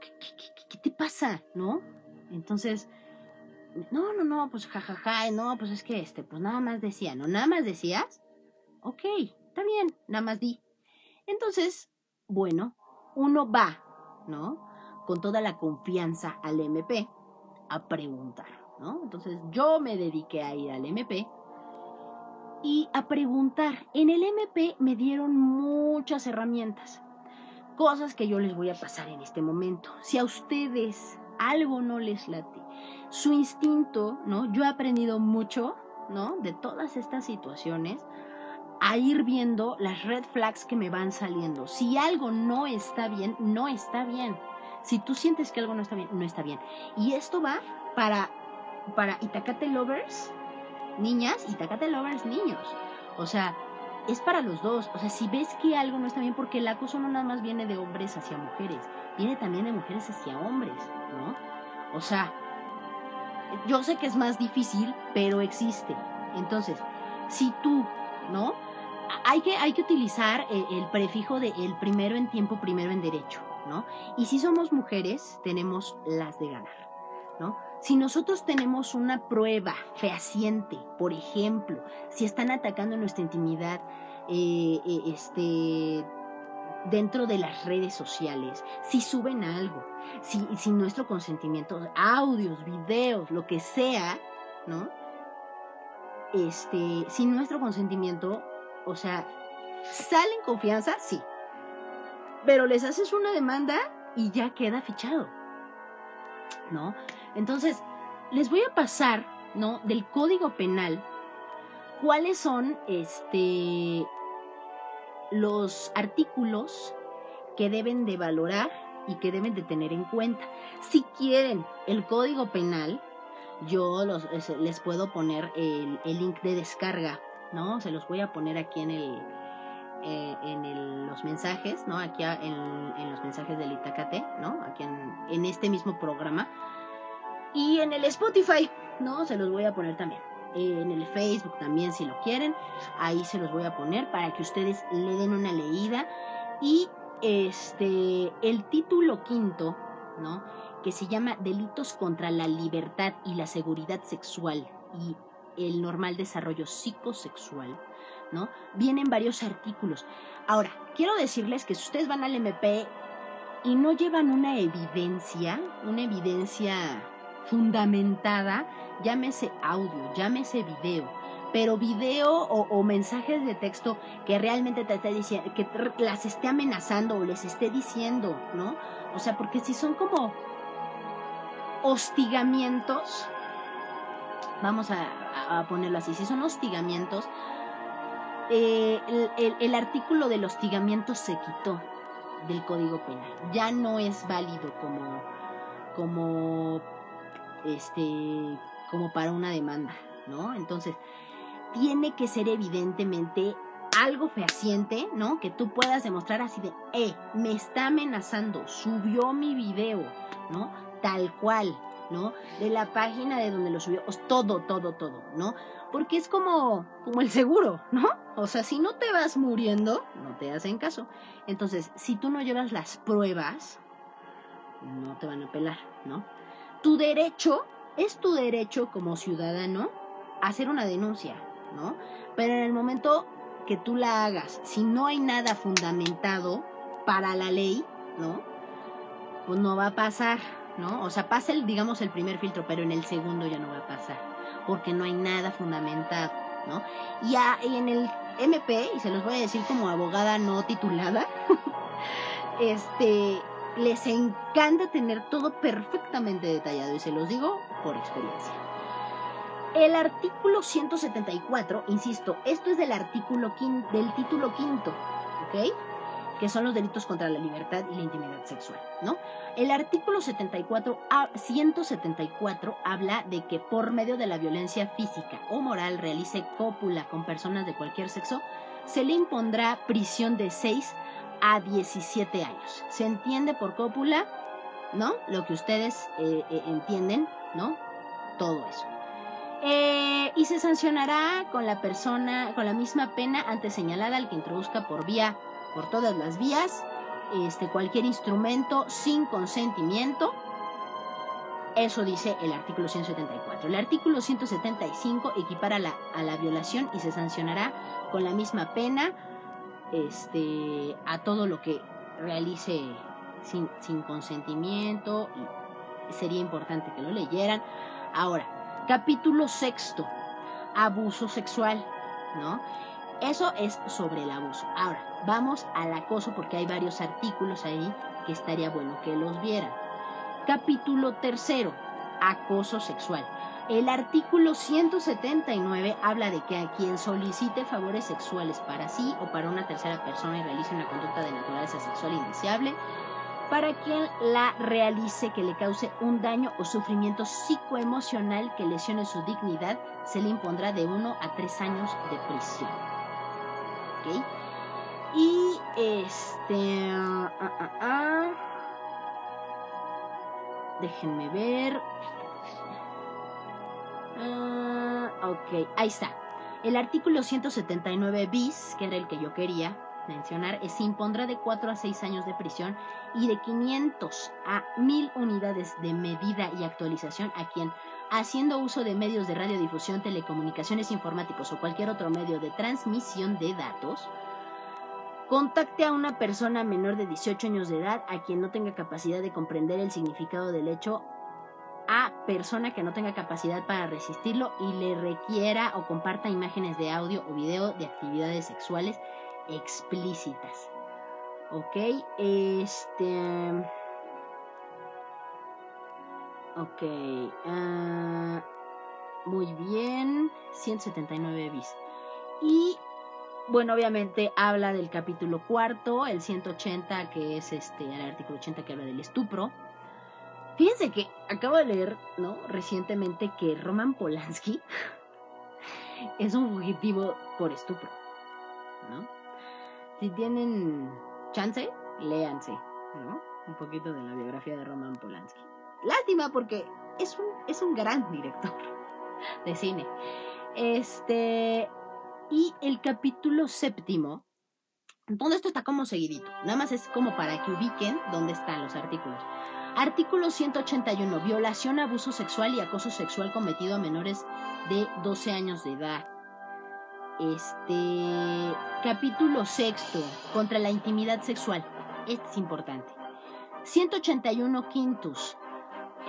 ¿qué, te pasa, no? Entonces, no, no, no, pues jajaja, no, pues es que este, pues nada más decía, ¿no? Nada más decías, ok, está bien, nada más di. Entonces, bueno, uno va, ¿no? con toda la confianza al MP a preguntar, ¿no? Entonces yo me dediqué a ir al MP y a preguntar. En el MP me dieron muchas herramientas, cosas que yo les voy a pasar en este momento. Si a ustedes algo no les late, su instinto, ¿no? Yo he aprendido mucho, ¿no? De todas estas situaciones a ir viendo las red flags que me van saliendo. Si algo no está bien, no está bien. Si tú sientes que algo no está bien, no está bien. Y esto va para, para Itacate Lovers, niñas, Itacate Lovers, niños. O sea, es para los dos. O sea, si ves que algo no está bien, porque el acoso no nada más viene de hombres hacia mujeres, viene también de mujeres hacia hombres, ¿no? O sea, yo sé que es más difícil, pero existe. Entonces, si tú, ¿no? Hay que, hay que utilizar el, el prefijo de el primero en tiempo, primero en derecho. Y si somos mujeres, tenemos las de ganar, ¿no? Si nosotros tenemos una prueba fehaciente, por ejemplo, si están atacando nuestra intimidad, eh, eh, este, dentro de las redes sociales, si suben algo, si, si nuestro consentimiento, audios, videos, lo que sea, ¿no? Este, sin nuestro consentimiento, o sea, ¿sale en confianza? Sí, pero les haces una demanda y ya queda fichado. ¿No? Entonces, les voy a pasar, ¿no? Del Código Penal, cuáles son este los artículos que deben de valorar y que deben de tener en cuenta. Si quieren el Código Penal, yo les puedo poner el link de descarga, ¿no? Se los voy a poner aquí en el, eh, en los mensajes, ¿no? Aquí en, los mensajes del Itacate, ¿no? Aquí en, este mismo programa. Y en el Spotify, ¿no? Se los voy a poner también. en el Facebook también, si lo quieren. Ahí se los voy a poner para que ustedes le den una leída. Y este, el título quinto, ¿no? Que se llama Delitos contra la libertad y la seguridad sexual y el normal desarrollo psicosexual ¿no? Vienen varios artículos. Ahora, quiero decirles que si ustedes van al MP y no llevan una evidencia, una evidencia fundamentada, llámese audio, llámese video, pero video o, mensajes de texto que realmente te esté diciendo, que las esté amenazando o les esté diciendo, ¿no? O sea, porque si son como hostigamientos, vamos a ponerlo así, si son hostigamientos, eh, el, artículo del hostigamiento se quitó del Código Penal. Ya no es válido como, como, este, como para una demanda, ¿no? Entonces, tiene que ser evidentemente algo fehaciente, ¿no? Que tú puedas demostrar así de, eh, me está amenazando, subió mi video, ¿no? Tal cual, ¿no? De la página de donde lo subió, todo, todo, todo, ¿no? Porque es como, como el seguro, ¿no? O sea, si no te vas muriendo, no te hacen caso. Entonces, si tú no llevas las pruebas, no te van a pelar, ¿no? Tu derecho, es tu derecho como ciudadano hacer una denuncia, ¿no? Pero en el momento que tú la hagas, si no hay nada fundamentado para la ley, ¿no? Pues no va a pasar, ¿no? O sea, pasa el, digamos, el primer filtro, pero en el segundo ya no va a pasar, porque no hay nada fundamentado, ¿no? Y, y en el MP, y se los voy a decir como abogada no titulada, este, les encanta tener todo perfectamente detallado y se los digo por experiencia. El artículo 174, insisto, esto es del artículo del título quinto, ¿ok? Que son los delitos contra la libertad y la intimidad sexual, ¿no? El artículo 74, 174 habla de que por medio de la violencia física o moral realice cópula con personas de cualquier sexo, se le impondrá prisión de 6 a 17 años. ¿Se entiende por cópula? ¿No? Lo que ustedes eh, eh, entienden, ¿no? Todo eso. Eh, y se sancionará con la persona, con la misma pena antes señalada al que introduzca por vía, por todas las vías, este, cualquier instrumento sin consentimiento. Eso dice el artículo 174. El artículo 175 equipara la, a la violación y se sancionará con la misma pena este, a todo lo que realice sin, sin consentimiento y sería importante que lo leyeran. Ahora, Capítulo sexto, abuso sexual, ¿no? Eso es sobre el abuso. Ahora, vamos al acoso porque hay varios artículos ahí que estaría bueno que los vieran. Capítulo tercero, acoso sexual. El artículo 179 habla de que a quien solicite favores sexuales para sí o para una tercera persona y realice una conducta de naturaleza sexual indeseable, para quien la realice que le cause un daño o sufrimiento psicoemocional que lesione su dignidad, se le impondrá de 1 a 3 años de prisión. Y este... Ah, ah, ah, déjenme ver. ok, ahí está. El artículo 179 bis, que era el que yo quería, mencionar, se impondrá de 4 a 6 años de prisión y de 500 a 1000 unidades de medida y actualización a quien, haciendo uso de medios de radiodifusión, telecomunicaciones informáticos o cualquier otro medio de transmisión de datos, contacte a una persona menor de 18 años de edad a quien no tenga capacidad de comprender el significado del hecho a persona que no tenga capacidad para resistirlo y le requiera o comparta imágenes de audio o video de actividades sexuales explícitas. Ok, este... Ok, uh, muy bien, 179 bis. Y bueno, obviamente habla del capítulo cuarto, el 180, que es este, el artículo 80 que habla del estupro. Fíjense que acabo de leer, ¿no? Recientemente que Roman Polanski es un fugitivo por estupro, ¿no? si tienen chance, léanse, ¿no? Un poquito de la biografía de Roman Polanski. Lástima porque es un, es un gran director de cine. Este, y el capítulo séptimo, todo esto está como seguidito, nada más es como para que ubiquen dónde están los artículos. Artículo 181, violación, abuso sexual y acoso sexual cometido a menores de 12 años de edad. Este capítulo sexto contra la intimidad sexual. Este es importante. 181 quintus.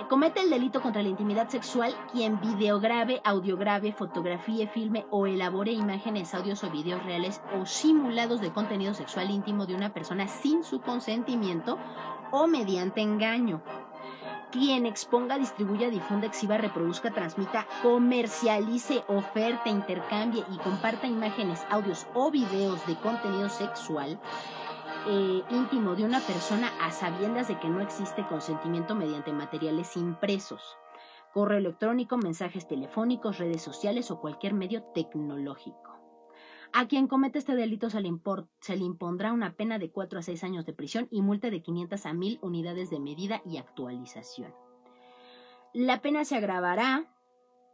Comete el delito contra la intimidad sexual quien videograve, audiograve, fotografíe, filme o elabore imágenes, audios o videos reales o simulados de contenido sexual íntimo de una persona sin su consentimiento o mediante engaño. Quien exponga, distribuya, difunda, exhiba, reproduzca, transmita, comercialice, oferte, intercambie y comparta imágenes, audios o videos de contenido sexual eh, íntimo de una persona a sabiendas de que no existe consentimiento mediante materiales impresos, correo electrónico, mensajes telefónicos, redes sociales o cualquier medio tecnológico. A quien comete este delito se le, se le, impondrá una pena de 4 a 6 años de prisión y multa de 500 a 1000 unidades de medida y actualización. La pena se agravará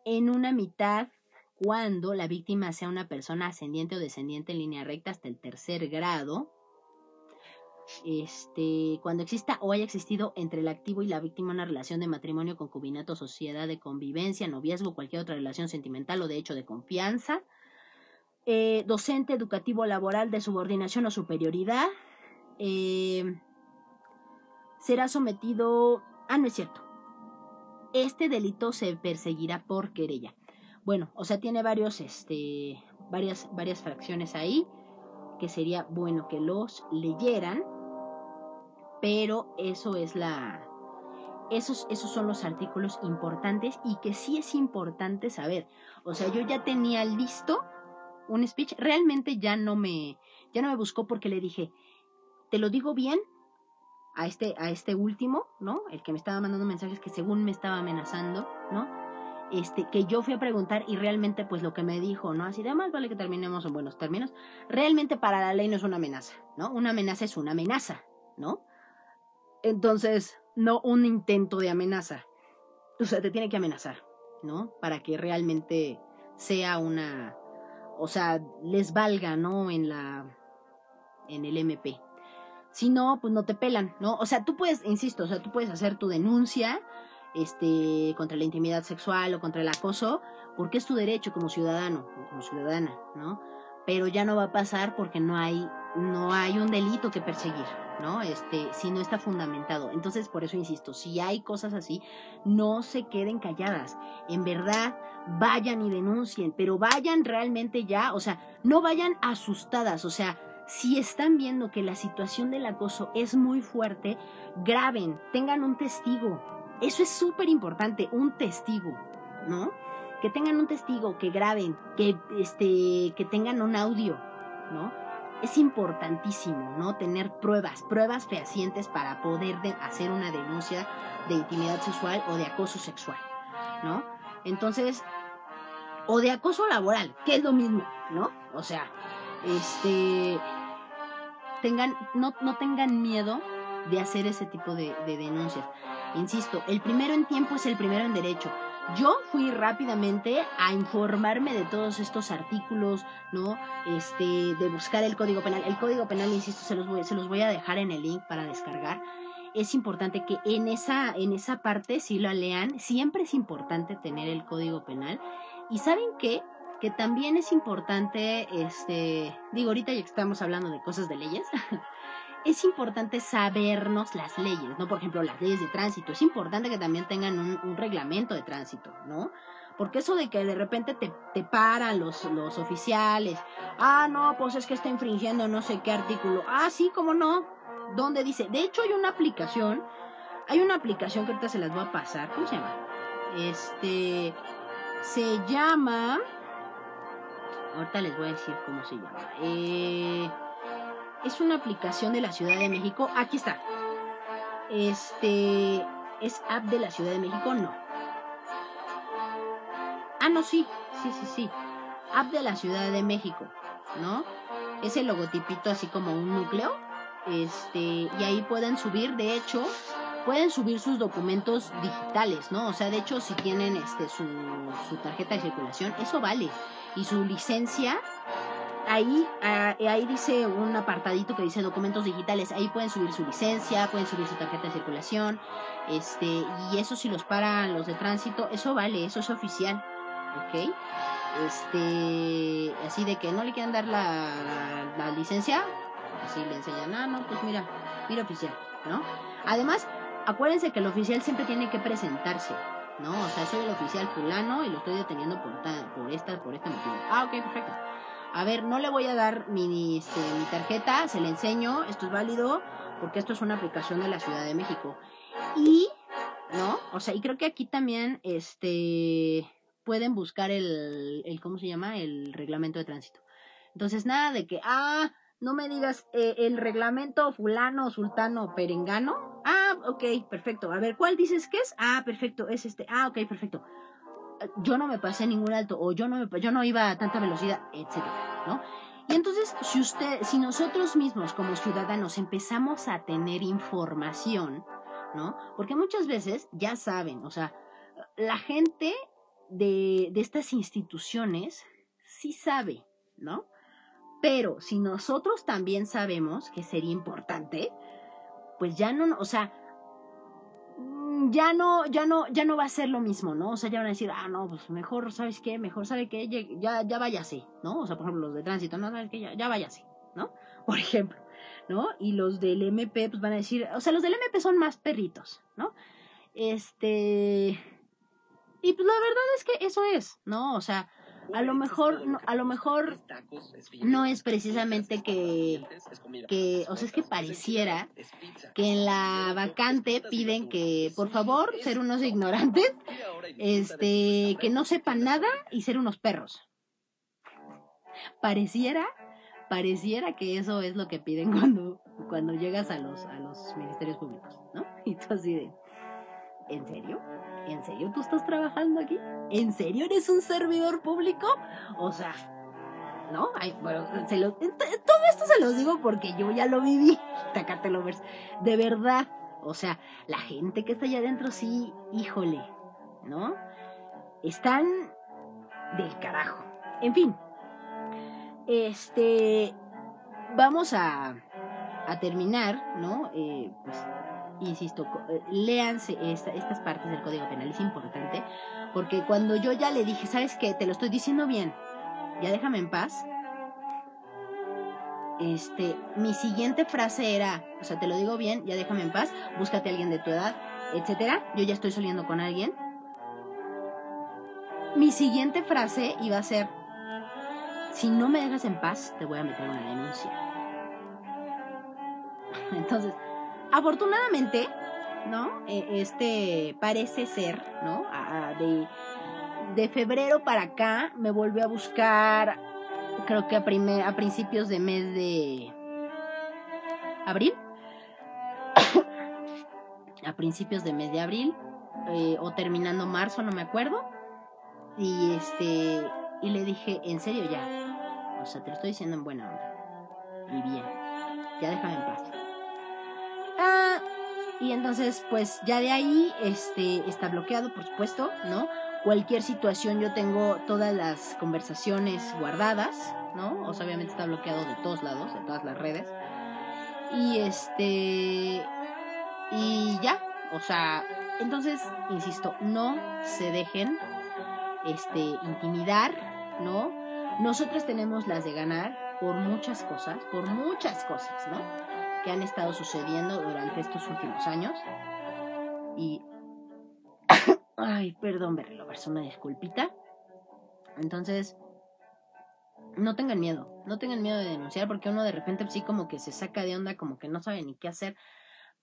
en una mitad cuando la víctima sea una persona ascendiente o descendiente en línea recta hasta el tercer grado. Este, cuando exista o haya existido entre el activo y la víctima una relación de matrimonio, concubinato, sociedad de convivencia, noviazgo, cualquier otra relación sentimental o de hecho de confianza, eh, docente, educativo, laboral de subordinación o superioridad. Eh, será sometido... Ah, no es cierto. Este delito se perseguirá por querella. Bueno, o sea, tiene varios, este, varias, varias fracciones ahí que sería bueno que los leyeran. Pero eso es la... Esos, esos son los artículos importantes y que sí es importante saber. O sea, yo ya tenía listo un speech, realmente ya no me, ya no me buscó porque le dije, te lo digo bien a este, a este último, ¿no? El que me estaba mandando mensajes que según me estaba amenazando, ¿no? Este, que yo fui a preguntar y realmente pues lo que me dijo, ¿no? Así de más vale que terminemos en buenos términos. Realmente para la ley no es una amenaza, ¿no? Una amenaza es una amenaza, ¿no? Entonces, no un intento de amenaza. O sea, te tiene que amenazar, ¿no? Para que realmente sea una, o sea, les valga, ¿no? En la, en el MP. Si no, pues no te pelan, ¿no? O sea, tú puedes, insisto, o sea, tú puedes hacer tu denuncia, este, contra la intimidad sexual o contra el acoso, porque es tu derecho como ciudadano, como ciudadana, ¿no? Pero ya no va a pasar porque no hay, no hay un delito que perseguir, ¿no? Este, si no está fundamentado. Entonces, por eso insisto, si hay cosas así, no se queden calladas. En verdad, vayan y denuncien, pero vayan realmente ya, o sea, no vayan asustadas, o sea, si están viendo que la situación del acoso es muy fuerte, graben, tengan un testigo. Eso es súper importante, un testigo, ¿no? Que tengan un testigo, que graben, que, este, que tengan un audio, ¿no? Es importantísimo, ¿no? Tener pruebas, pruebas fehacientes para poder hacer una denuncia de intimidad sexual o de acoso sexual, ¿no? Entonces, o de acoso laboral, que es lo mismo, ¿no? O sea, este, tengan, no, no tengan miedo de hacer ese tipo de, de denuncias. Insisto, el primero en tiempo es el primero en derecho. Yo fui rápidamente a informarme de todos estos artículos, ¿no? Este, de buscar el Código Penal. El Código Penal, insisto, se los voy, se los voy a dejar en el link para descargar. Es importante que en esa, en esa parte, si lo lean, siempre es importante tener el Código Penal. Y saben qué? que también es importante, este, digo, ahorita ya que estamos hablando de cosas de leyes, es importante sabernos las leyes, ¿no? Por ejemplo, las leyes de tránsito. Es importante que también tengan un, reglamento de tránsito, ¿no? Porque eso de que de repente te, te paran los, los oficiales, ah, no, pues es que está infringiendo no sé qué artículo. Ah, sí, cómo no. ¿Dónde dice? De hecho, hay una aplicación, hay una aplicación que ahorita se las voy a pasar. ¿Cómo se llama? Este, se llama, ahorita les voy a decir cómo se llama. Eh, es una aplicación de la Ciudad de México. Aquí está. Este, ¿es app de la Ciudad de México? No. Ah, no, sí. Sí, sí, sí. App de la Ciudad de México, ¿no? Es el logotipito así como un núcleo. Este, y ahí pueden subir, de hecho, pueden subir sus documentos digitales, ¿no? O sea, de hecho, si tienen este su, su tarjeta de circulación, eso vale. Y su licencia ahí, ah, ahí dice un apartadito que dice documentos digitales. Ahí pueden subir su licencia, pueden subir su tarjeta de circulación. Este, y eso si los paran los de tránsito, eso vale, eso es oficial. ¿Ok? Este, así de que no le quieran dar la, la, licencia, así le enseñan, ah, no, pues mira, mira oficial, ¿no? Además, acuérdense que el oficial siempre tiene que presentarse. ¿no? O sea, soy el oficial fulano y lo estoy deteniendo por, por esta, por este motivo. Ah, ok, perfecto a ver, no le voy a dar mi, este, mi tarjeta, se le enseño, esto es válido, porque esto es una aplicación de la Ciudad de México. Y, ¿no? O sea, y creo que aquí también, este, pueden buscar el, el ¿cómo se llama? El reglamento de tránsito. Entonces, nada de que, ah, no me digas eh, el reglamento fulano, sultano, perengano. Ah, ok, perfecto. A ver, ¿cuál dices que es? Ah, perfecto, es este. Ah, ok, perfecto yo no me pasé ningún alto o yo no, me, yo no iba a tanta velocidad, etcétera, ¿no? Y entonces, si usted, si nosotros mismos como ciudadanos empezamos a tener información, ¿no? Porque muchas veces, ya saben, o sea, la gente de, de estas instituciones sí sabe, ¿no? Pero si nosotros también sabemos que sería importante, pues ya no, o sea, ya no, ya no, ya no va a ser lo mismo, ¿no? O sea, ya van a decir, ah, no, pues mejor, ¿sabes qué? Mejor, ¿sabe qué? Ya, ya váyase, ¿no? O sea, por ejemplo, los de tránsito, ¿no? ¿Sabes qué? Ya, ya váyase, ¿no? Por ejemplo, ¿no? Y los del MP, pues van a decir, o sea, los del MP son más perritos, ¿no? Este. Y pues la verdad es que eso es, ¿no? O sea, a lo mejor, no, a lo mejor no es precisamente que, que, o sea, es que pareciera que en la vacante piden que, por favor, ser unos ignorantes, este, que no sepan nada y ser unos perros. Pareciera, pareciera que eso es lo que piden cuando, cuando llegas a los, a los ministerios públicos, ¿no? Y tú así de, ¿en serio? ¿En serio tú estás trabajando aquí? ¿En serio eres un servidor público? O sea, ¿no? Bueno, todo esto se los digo porque yo ya lo viví, Tacate Lovers. De verdad, o sea, la gente que está allá adentro, sí, híjole, ¿no? Están del carajo. En fin, este, vamos a, a terminar, ¿no? Eh, pues insisto, eh, léanse estas partes del Código Penal, es importante, porque cuando yo ya le dije, ¿sabes qué? Te lo estoy diciendo bien, ya déjame en paz. Este, mi siguiente frase era, o sea, te lo digo bien, ya déjame en paz, búscate a alguien de tu edad, etcétera. Yo ya estoy saliendo con alguien. Mi siguiente frase iba a ser, si no me dejas en paz, te voy a meter una denuncia. Entonces, afortunadamente, ¿no? E, este parece ser, ¿no? de, de, febrero para acá me volvió a buscar, creo que a, a principios de mes de abril. a principios de mes de abril eh, o terminando marzo, no me acuerdo. Y este y le dije, "En serio ya. O sea, te lo estoy diciendo en buena onda." Y bien. Ya déjame en paz. Y entonces, pues ya de ahí este, está bloqueado, por supuesto, ¿no? Cualquier situación yo tengo todas las conversaciones guardadas, ¿no? O sea, obviamente está bloqueado de todos lados, de todas las redes. Y este... Y ya, o sea, entonces, insisto, no se dejen este, intimidar, ¿no? Nosotros tenemos las de ganar por muchas cosas, por muchas cosas, ¿no? Que han estado sucediendo durante estos últimos años. Y... Ay, perdón, Berrelovers, una disculpita. Entonces, no tengan miedo, no tengan miedo de denunciar porque uno de repente sí como que se saca de onda, como que no sabe ni qué hacer.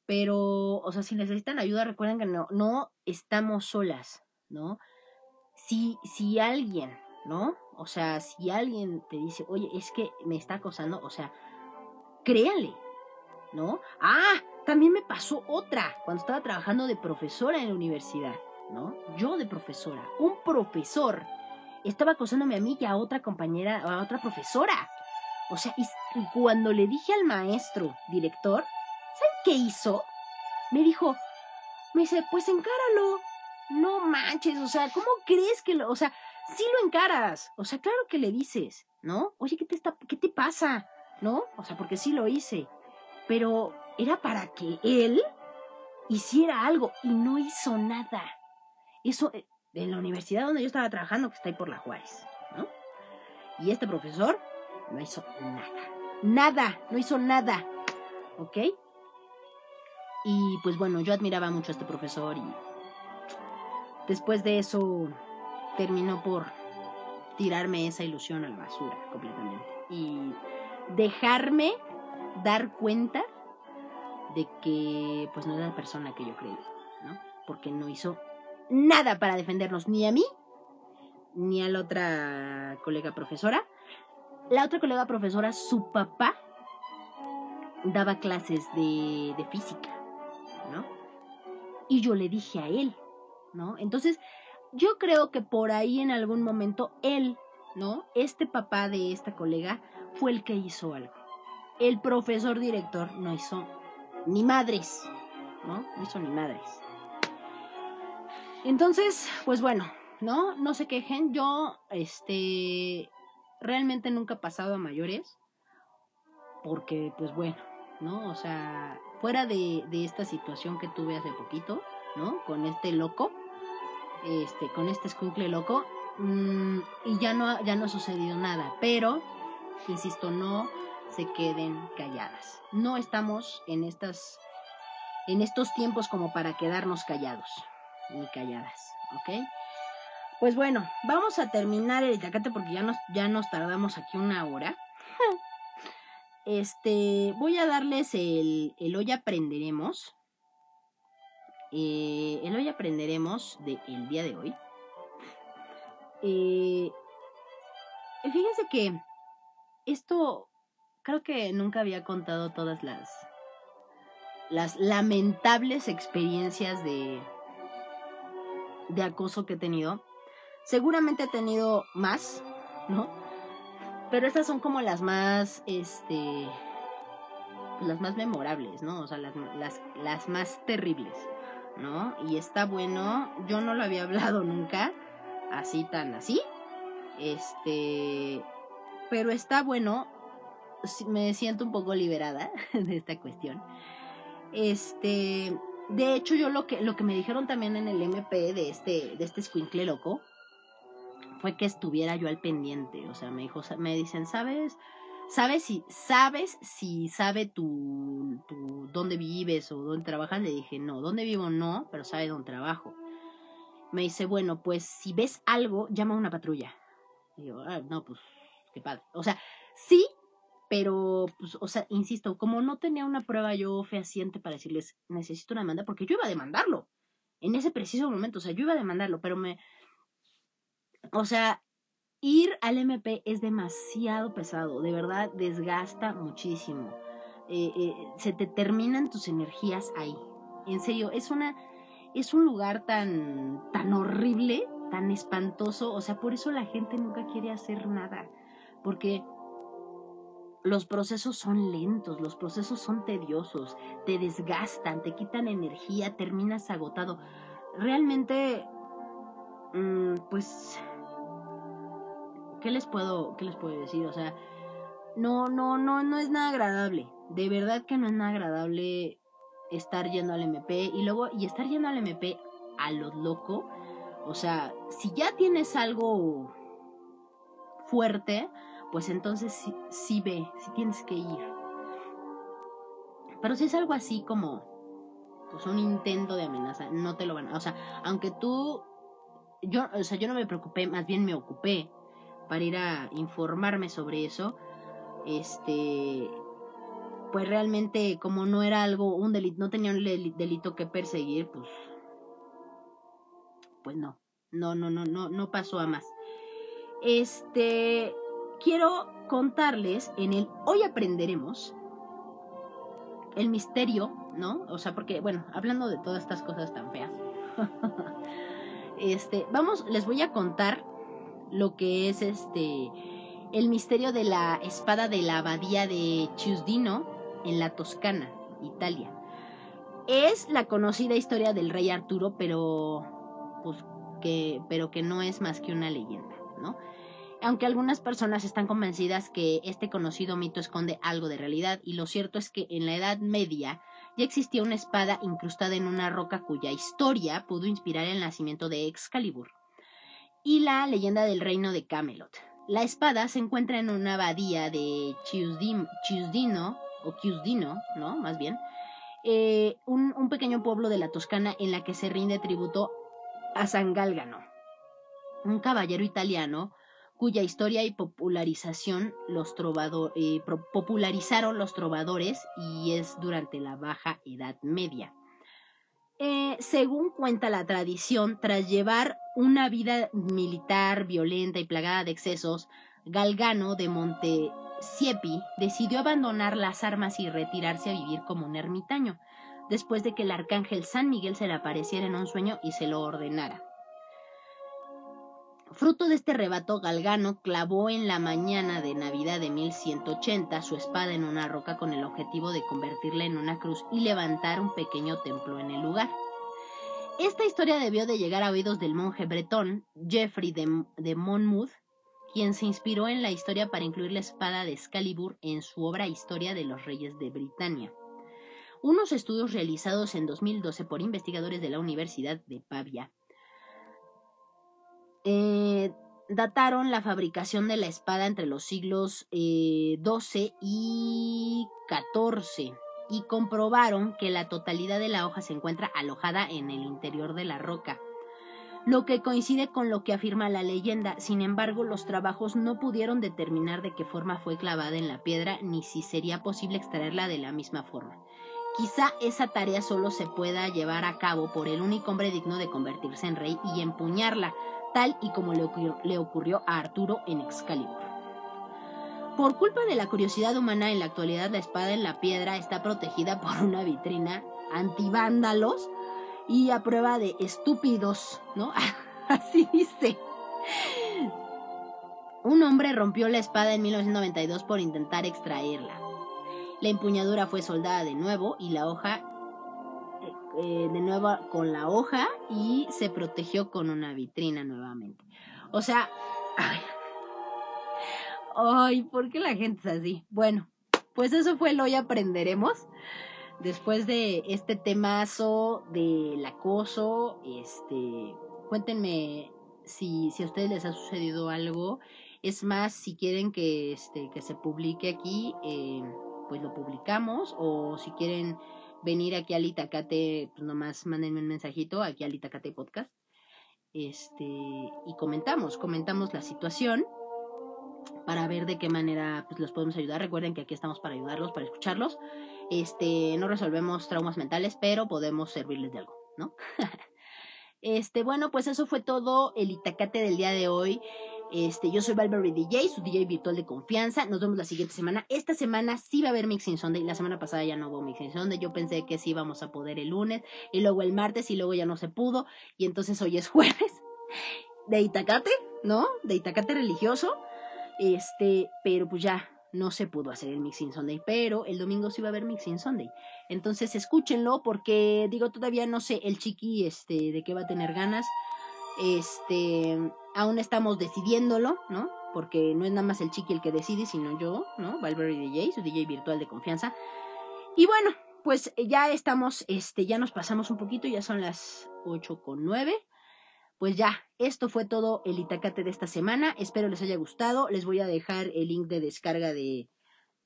Pero, o sea, si necesitan ayuda, recuerden que no, no estamos solas, ¿no? Si, si alguien, ¿no? O sea, si alguien te dice, oye, es que me está acosando, o sea, créanle, ¿no? Ah, también me pasó otra cuando estaba trabajando de profesora en la universidad, ¿no? Yo de profesora, un profesor estaba acosándome a mí y a otra compañera, a otra profesora. O sea, y cuando le dije al maestro, director, ¿saben qué hizo? Me dijo, me dice, pues encáralo. No manches, o sea, ¿cómo crees que lo, o sea, sí lo encaras? O sea, claro que le dices, ¿no? Oye, ¿qué te está, qué te pasa? ¿No? O sea, porque sí lo hice pero era para que él hiciera algo y no hizo nada. Eso eh, en la universidad donde yo estaba trabajando, que está ahí por la Juárez, ¿no? Y este profesor no hizo nada. Nada, no hizo nada. ¿Ok? Y pues bueno, yo admiraba mucho a este profesor y después de eso terminó por tirarme esa ilusión a la basura completamente. Y dejarme dar cuenta de que pues no era la persona que yo creí, ¿no? Porque no hizo nada para defendernos, ni a mí, ni a la otra colega profesora. La otra colega profesora, su papá, daba clases de, de física, ¿no? Y yo le dije a él, ¿no? Entonces, yo creo que por ahí en algún momento él, ¿no? Este papá de esta colega fue el que hizo algo el profesor director no hizo ni madres, ¿no? No hizo ni madres. Entonces, pues bueno, ¿no? No se quejen. Yo, este, realmente nunca he pasado a mayores. Porque, pues bueno, ¿no? O sea, fuera de, esta situación que tuve hace poquito, ¿no? Con este loco, este, con este escuincle loco, mm, y ya no, ya no ha sucedido nada. Pero, insisto, no se queden calladas. No estamos en estas en estos tiempos como para quedarnos callados ni calladas, ¿ok? Pues bueno, vamos a terminar el itacate porque ya nos, ya nos tardamos aquí una hora. Este, voy a darles el, el hoy aprenderemos. Eh, el hoy aprenderemos del el día de hoy. Eh, fíjense que esto creo que nunca había contado todas las las lamentables experiencias de de acoso que he tenido. Seguramente he tenido más, ¿no? Pero estas son como las más, este, las más memorables, ¿no? O sea, las, las, las más terribles, ¿no? Y está bueno, yo no lo había hablado nunca, así tan así, este, pero está bueno, me siento un poco liberada de esta cuestión. Este, de hecho, yo lo que, lo que me dijeron también en el MP de este, de este squinkle loco, fue que estuviera yo al pendiente. O sea, me dijo, me dicen, ¿sabes? ¿Sabes si, sabes si sabe tu, tu dónde vives o dónde trabajas? Le dije, no, dónde vivo no, pero sabe dónde trabajo. Me dice, bueno, pues si ves algo, llama a una patrulla. Y yo, ah, no, pues, qué padre. O sea, sí, pero, pues, o sea, insisto, como no tenía una prueba yo fehaciente para decirles, necesito una demanda, porque yo iba a demandarlo. En ese preciso momento, o sea, yo iba a demandarlo, pero me, o sea, ir al MP es demasiado pesado, de verdad desgasta muchísimo. Eh, eh, se te terminan tus energías ahí. En serio, es una es un lugar tan tan horrible, tan espantoso, o sea, por eso la gente nunca quiere hacer nada, porque los procesos son lentos, los procesos son tediosos, te desgastan, te quitan energía, terminas agotado. Realmente, mm, pues ¿qué les puedo, qué les puedo decir? O sea, no, no, no, no es nada agradable. De verdad que no es nada agradable estar yendo al MP y luego, y estar yendo al MP a lo loco. O sea, si ya tienes algo fuerte, pues entonces sí, sí ve, sí tienes que ir. Pero si es algo así como pues un intento de amenaza, no te lo van a, o sea, aunque tú yo, o sea, yo no me preocupé, más bien me ocupé para ir a informarme sobre eso. Este, pues realmente como no era algo, un delito, no tenía un delito que perseguir, pues, pues no, no, no, no, no, no pasó a más. Este, quiero contarles en el hoy aprenderemos el misterio, ¿no? O sea, porque, bueno, hablando de todas estas cosas tan feas, este, vamos, les voy a contar lo que es este el misterio de la espada de la abadía de Chiusdino en la Toscana, Italia. Es la conocida historia del rey Arturo, pero pues que pero que no es más que una leyenda, ¿no? Aunque algunas personas están convencidas que este conocido mito esconde algo de realidad y lo cierto es que en la Edad Media ya existía una espada incrustada en una roca cuya historia pudo inspirar el nacimiento de Excalibur y la leyenda del reino de Camelot. La espada se encuentra en una abadía de Chiusdino, o Chiusdino, ¿no? Más bien, eh, un, un, pequeño pueblo de la Toscana en la que se rinde tributo a San Gálgano, un caballero italiano cuya historia y popularización los eh, popularizaron los trovadores y es durante la Baja Edad Media. Eh, según cuenta la tradición, tras llevar una vida militar violenta y plagada de excesos, Galgano de Montesiepi decidió abandonar las armas y retirarse a vivir como un ermitaño, después de que el arcángel San Miguel se le apareciera en un sueño y se lo ordenara. Fruto de este rebato, Galgano clavó en la mañana de Navidad de 1180 su espada en una roca con el objetivo de convertirla en una cruz y levantar un pequeño templo en el lugar. Esta historia debió de llegar a oídos del monje bretón Geoffrey de, de Monmouth, quien se inspiró en la historia para incluir la espada de Excalibur en su obra Historia de los Reyes de Britania. Unos estudios realizados en 2012 por investigadores de la Universidad de Pavia eh, dataron la fabricación de la espada entre los siglos XII eh, y XIV y comprobaron que la totalidad de la hoja se encuentra alojada en el interior de la roca. lo que coincide con lo que afirma la leyenda. Sin embargo, los trabajos no pudieron determinar de qué forma fue clavada en la piedra ni si sería posible extraerla de la misma forma. Quizá esa tarea solo se pueda llevar a cabo por el único hombre digno de convertirse en rey y empuñarla, tal y como le ocurrió, a Arturo en Excalibur. Por culpa de la curiosidad humana, en la actualidad la espada en la piedra está protegida por una vitrina antivándalos y a prueba de estúpidos, ¿no? Así dice. Un hombre rompió la espada en 1992 por intentar extraerla. La empuñadura fue soldada de nuevo y la hoja eh, de nuevo con la hoja y se protegió con una vitrina nuevamente. O sea, ay, ay, ¿por qué la gente es así? Bueno, pues eso fue lo hoy aprenderemos. Después de este temazo del acoso, este, cuéntenme si, si a ustedes les ha sucedido algo. Es más, si quieren que, este, que se publique aquí, eh, pues lo publicamos o si quieren venir aquí al Itacate, pues nomás mándenme un mensajito aquí al Itacate Podcast. Este, y comentamos, comentamos la situación para ver de qué manera pues, los podemos ayudar. Recuerden que aquí estamos para ayudarlos, para escucharlos. Este, no resolvemos traumas mentales, pero podemos servirles de algo, ¿no? este, bueno, pues eso fue todo el Itacate del día de hoy. Este, yo soy Valverde DJ, su DJ virtual de confianza. Nos vemos la siguiente semana. Esta semana sí va a haber Mixing Sunday. La semana pasada ya no hubo Mixing Sunday. Yo pensé que sí íbamos a poder el lunes y luego el martes y luego ya no se pudo. Y entonces hoy es jueves de Itacate, ¿no? De Itacate religioso. Este, pero pues ya no se pudo hacer el Mixing Sunday, pero el domingo sí va a haber Mixing Sunday. Entonces escúchenlo porque digo todavía no sé el chiqui este de qué va a tener ganas. Este, aún estamos decidiéndolo, ¿no? Porque no es nada más el chiqui el que decide, sino yo, ¿no? Valverde DJ, su DJ virtual de confianza. Y bueno, pues ya estamos, este, ya nos pasamos un poquito, ya son las 8 con 9. Pues ya, esto fue todo el Itacate de esta semana. Espero les haya gustado. Les voy a dejar el link de descarga de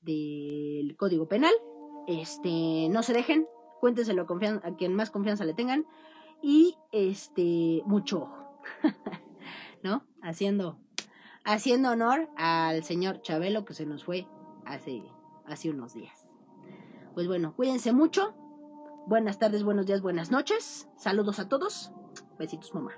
del código penal. Este, no se dejen, cuéntenselo a quien más confianza le tengan y este mucho ojo. ¿No? Haciendo haciendo honor al señor Chabelo que se nos fue hace hace unos días. Pues bueno, cuídense mucho. Buenas tardes, buenos días, buenas noches. Saludos a todos. Besitos, mamá.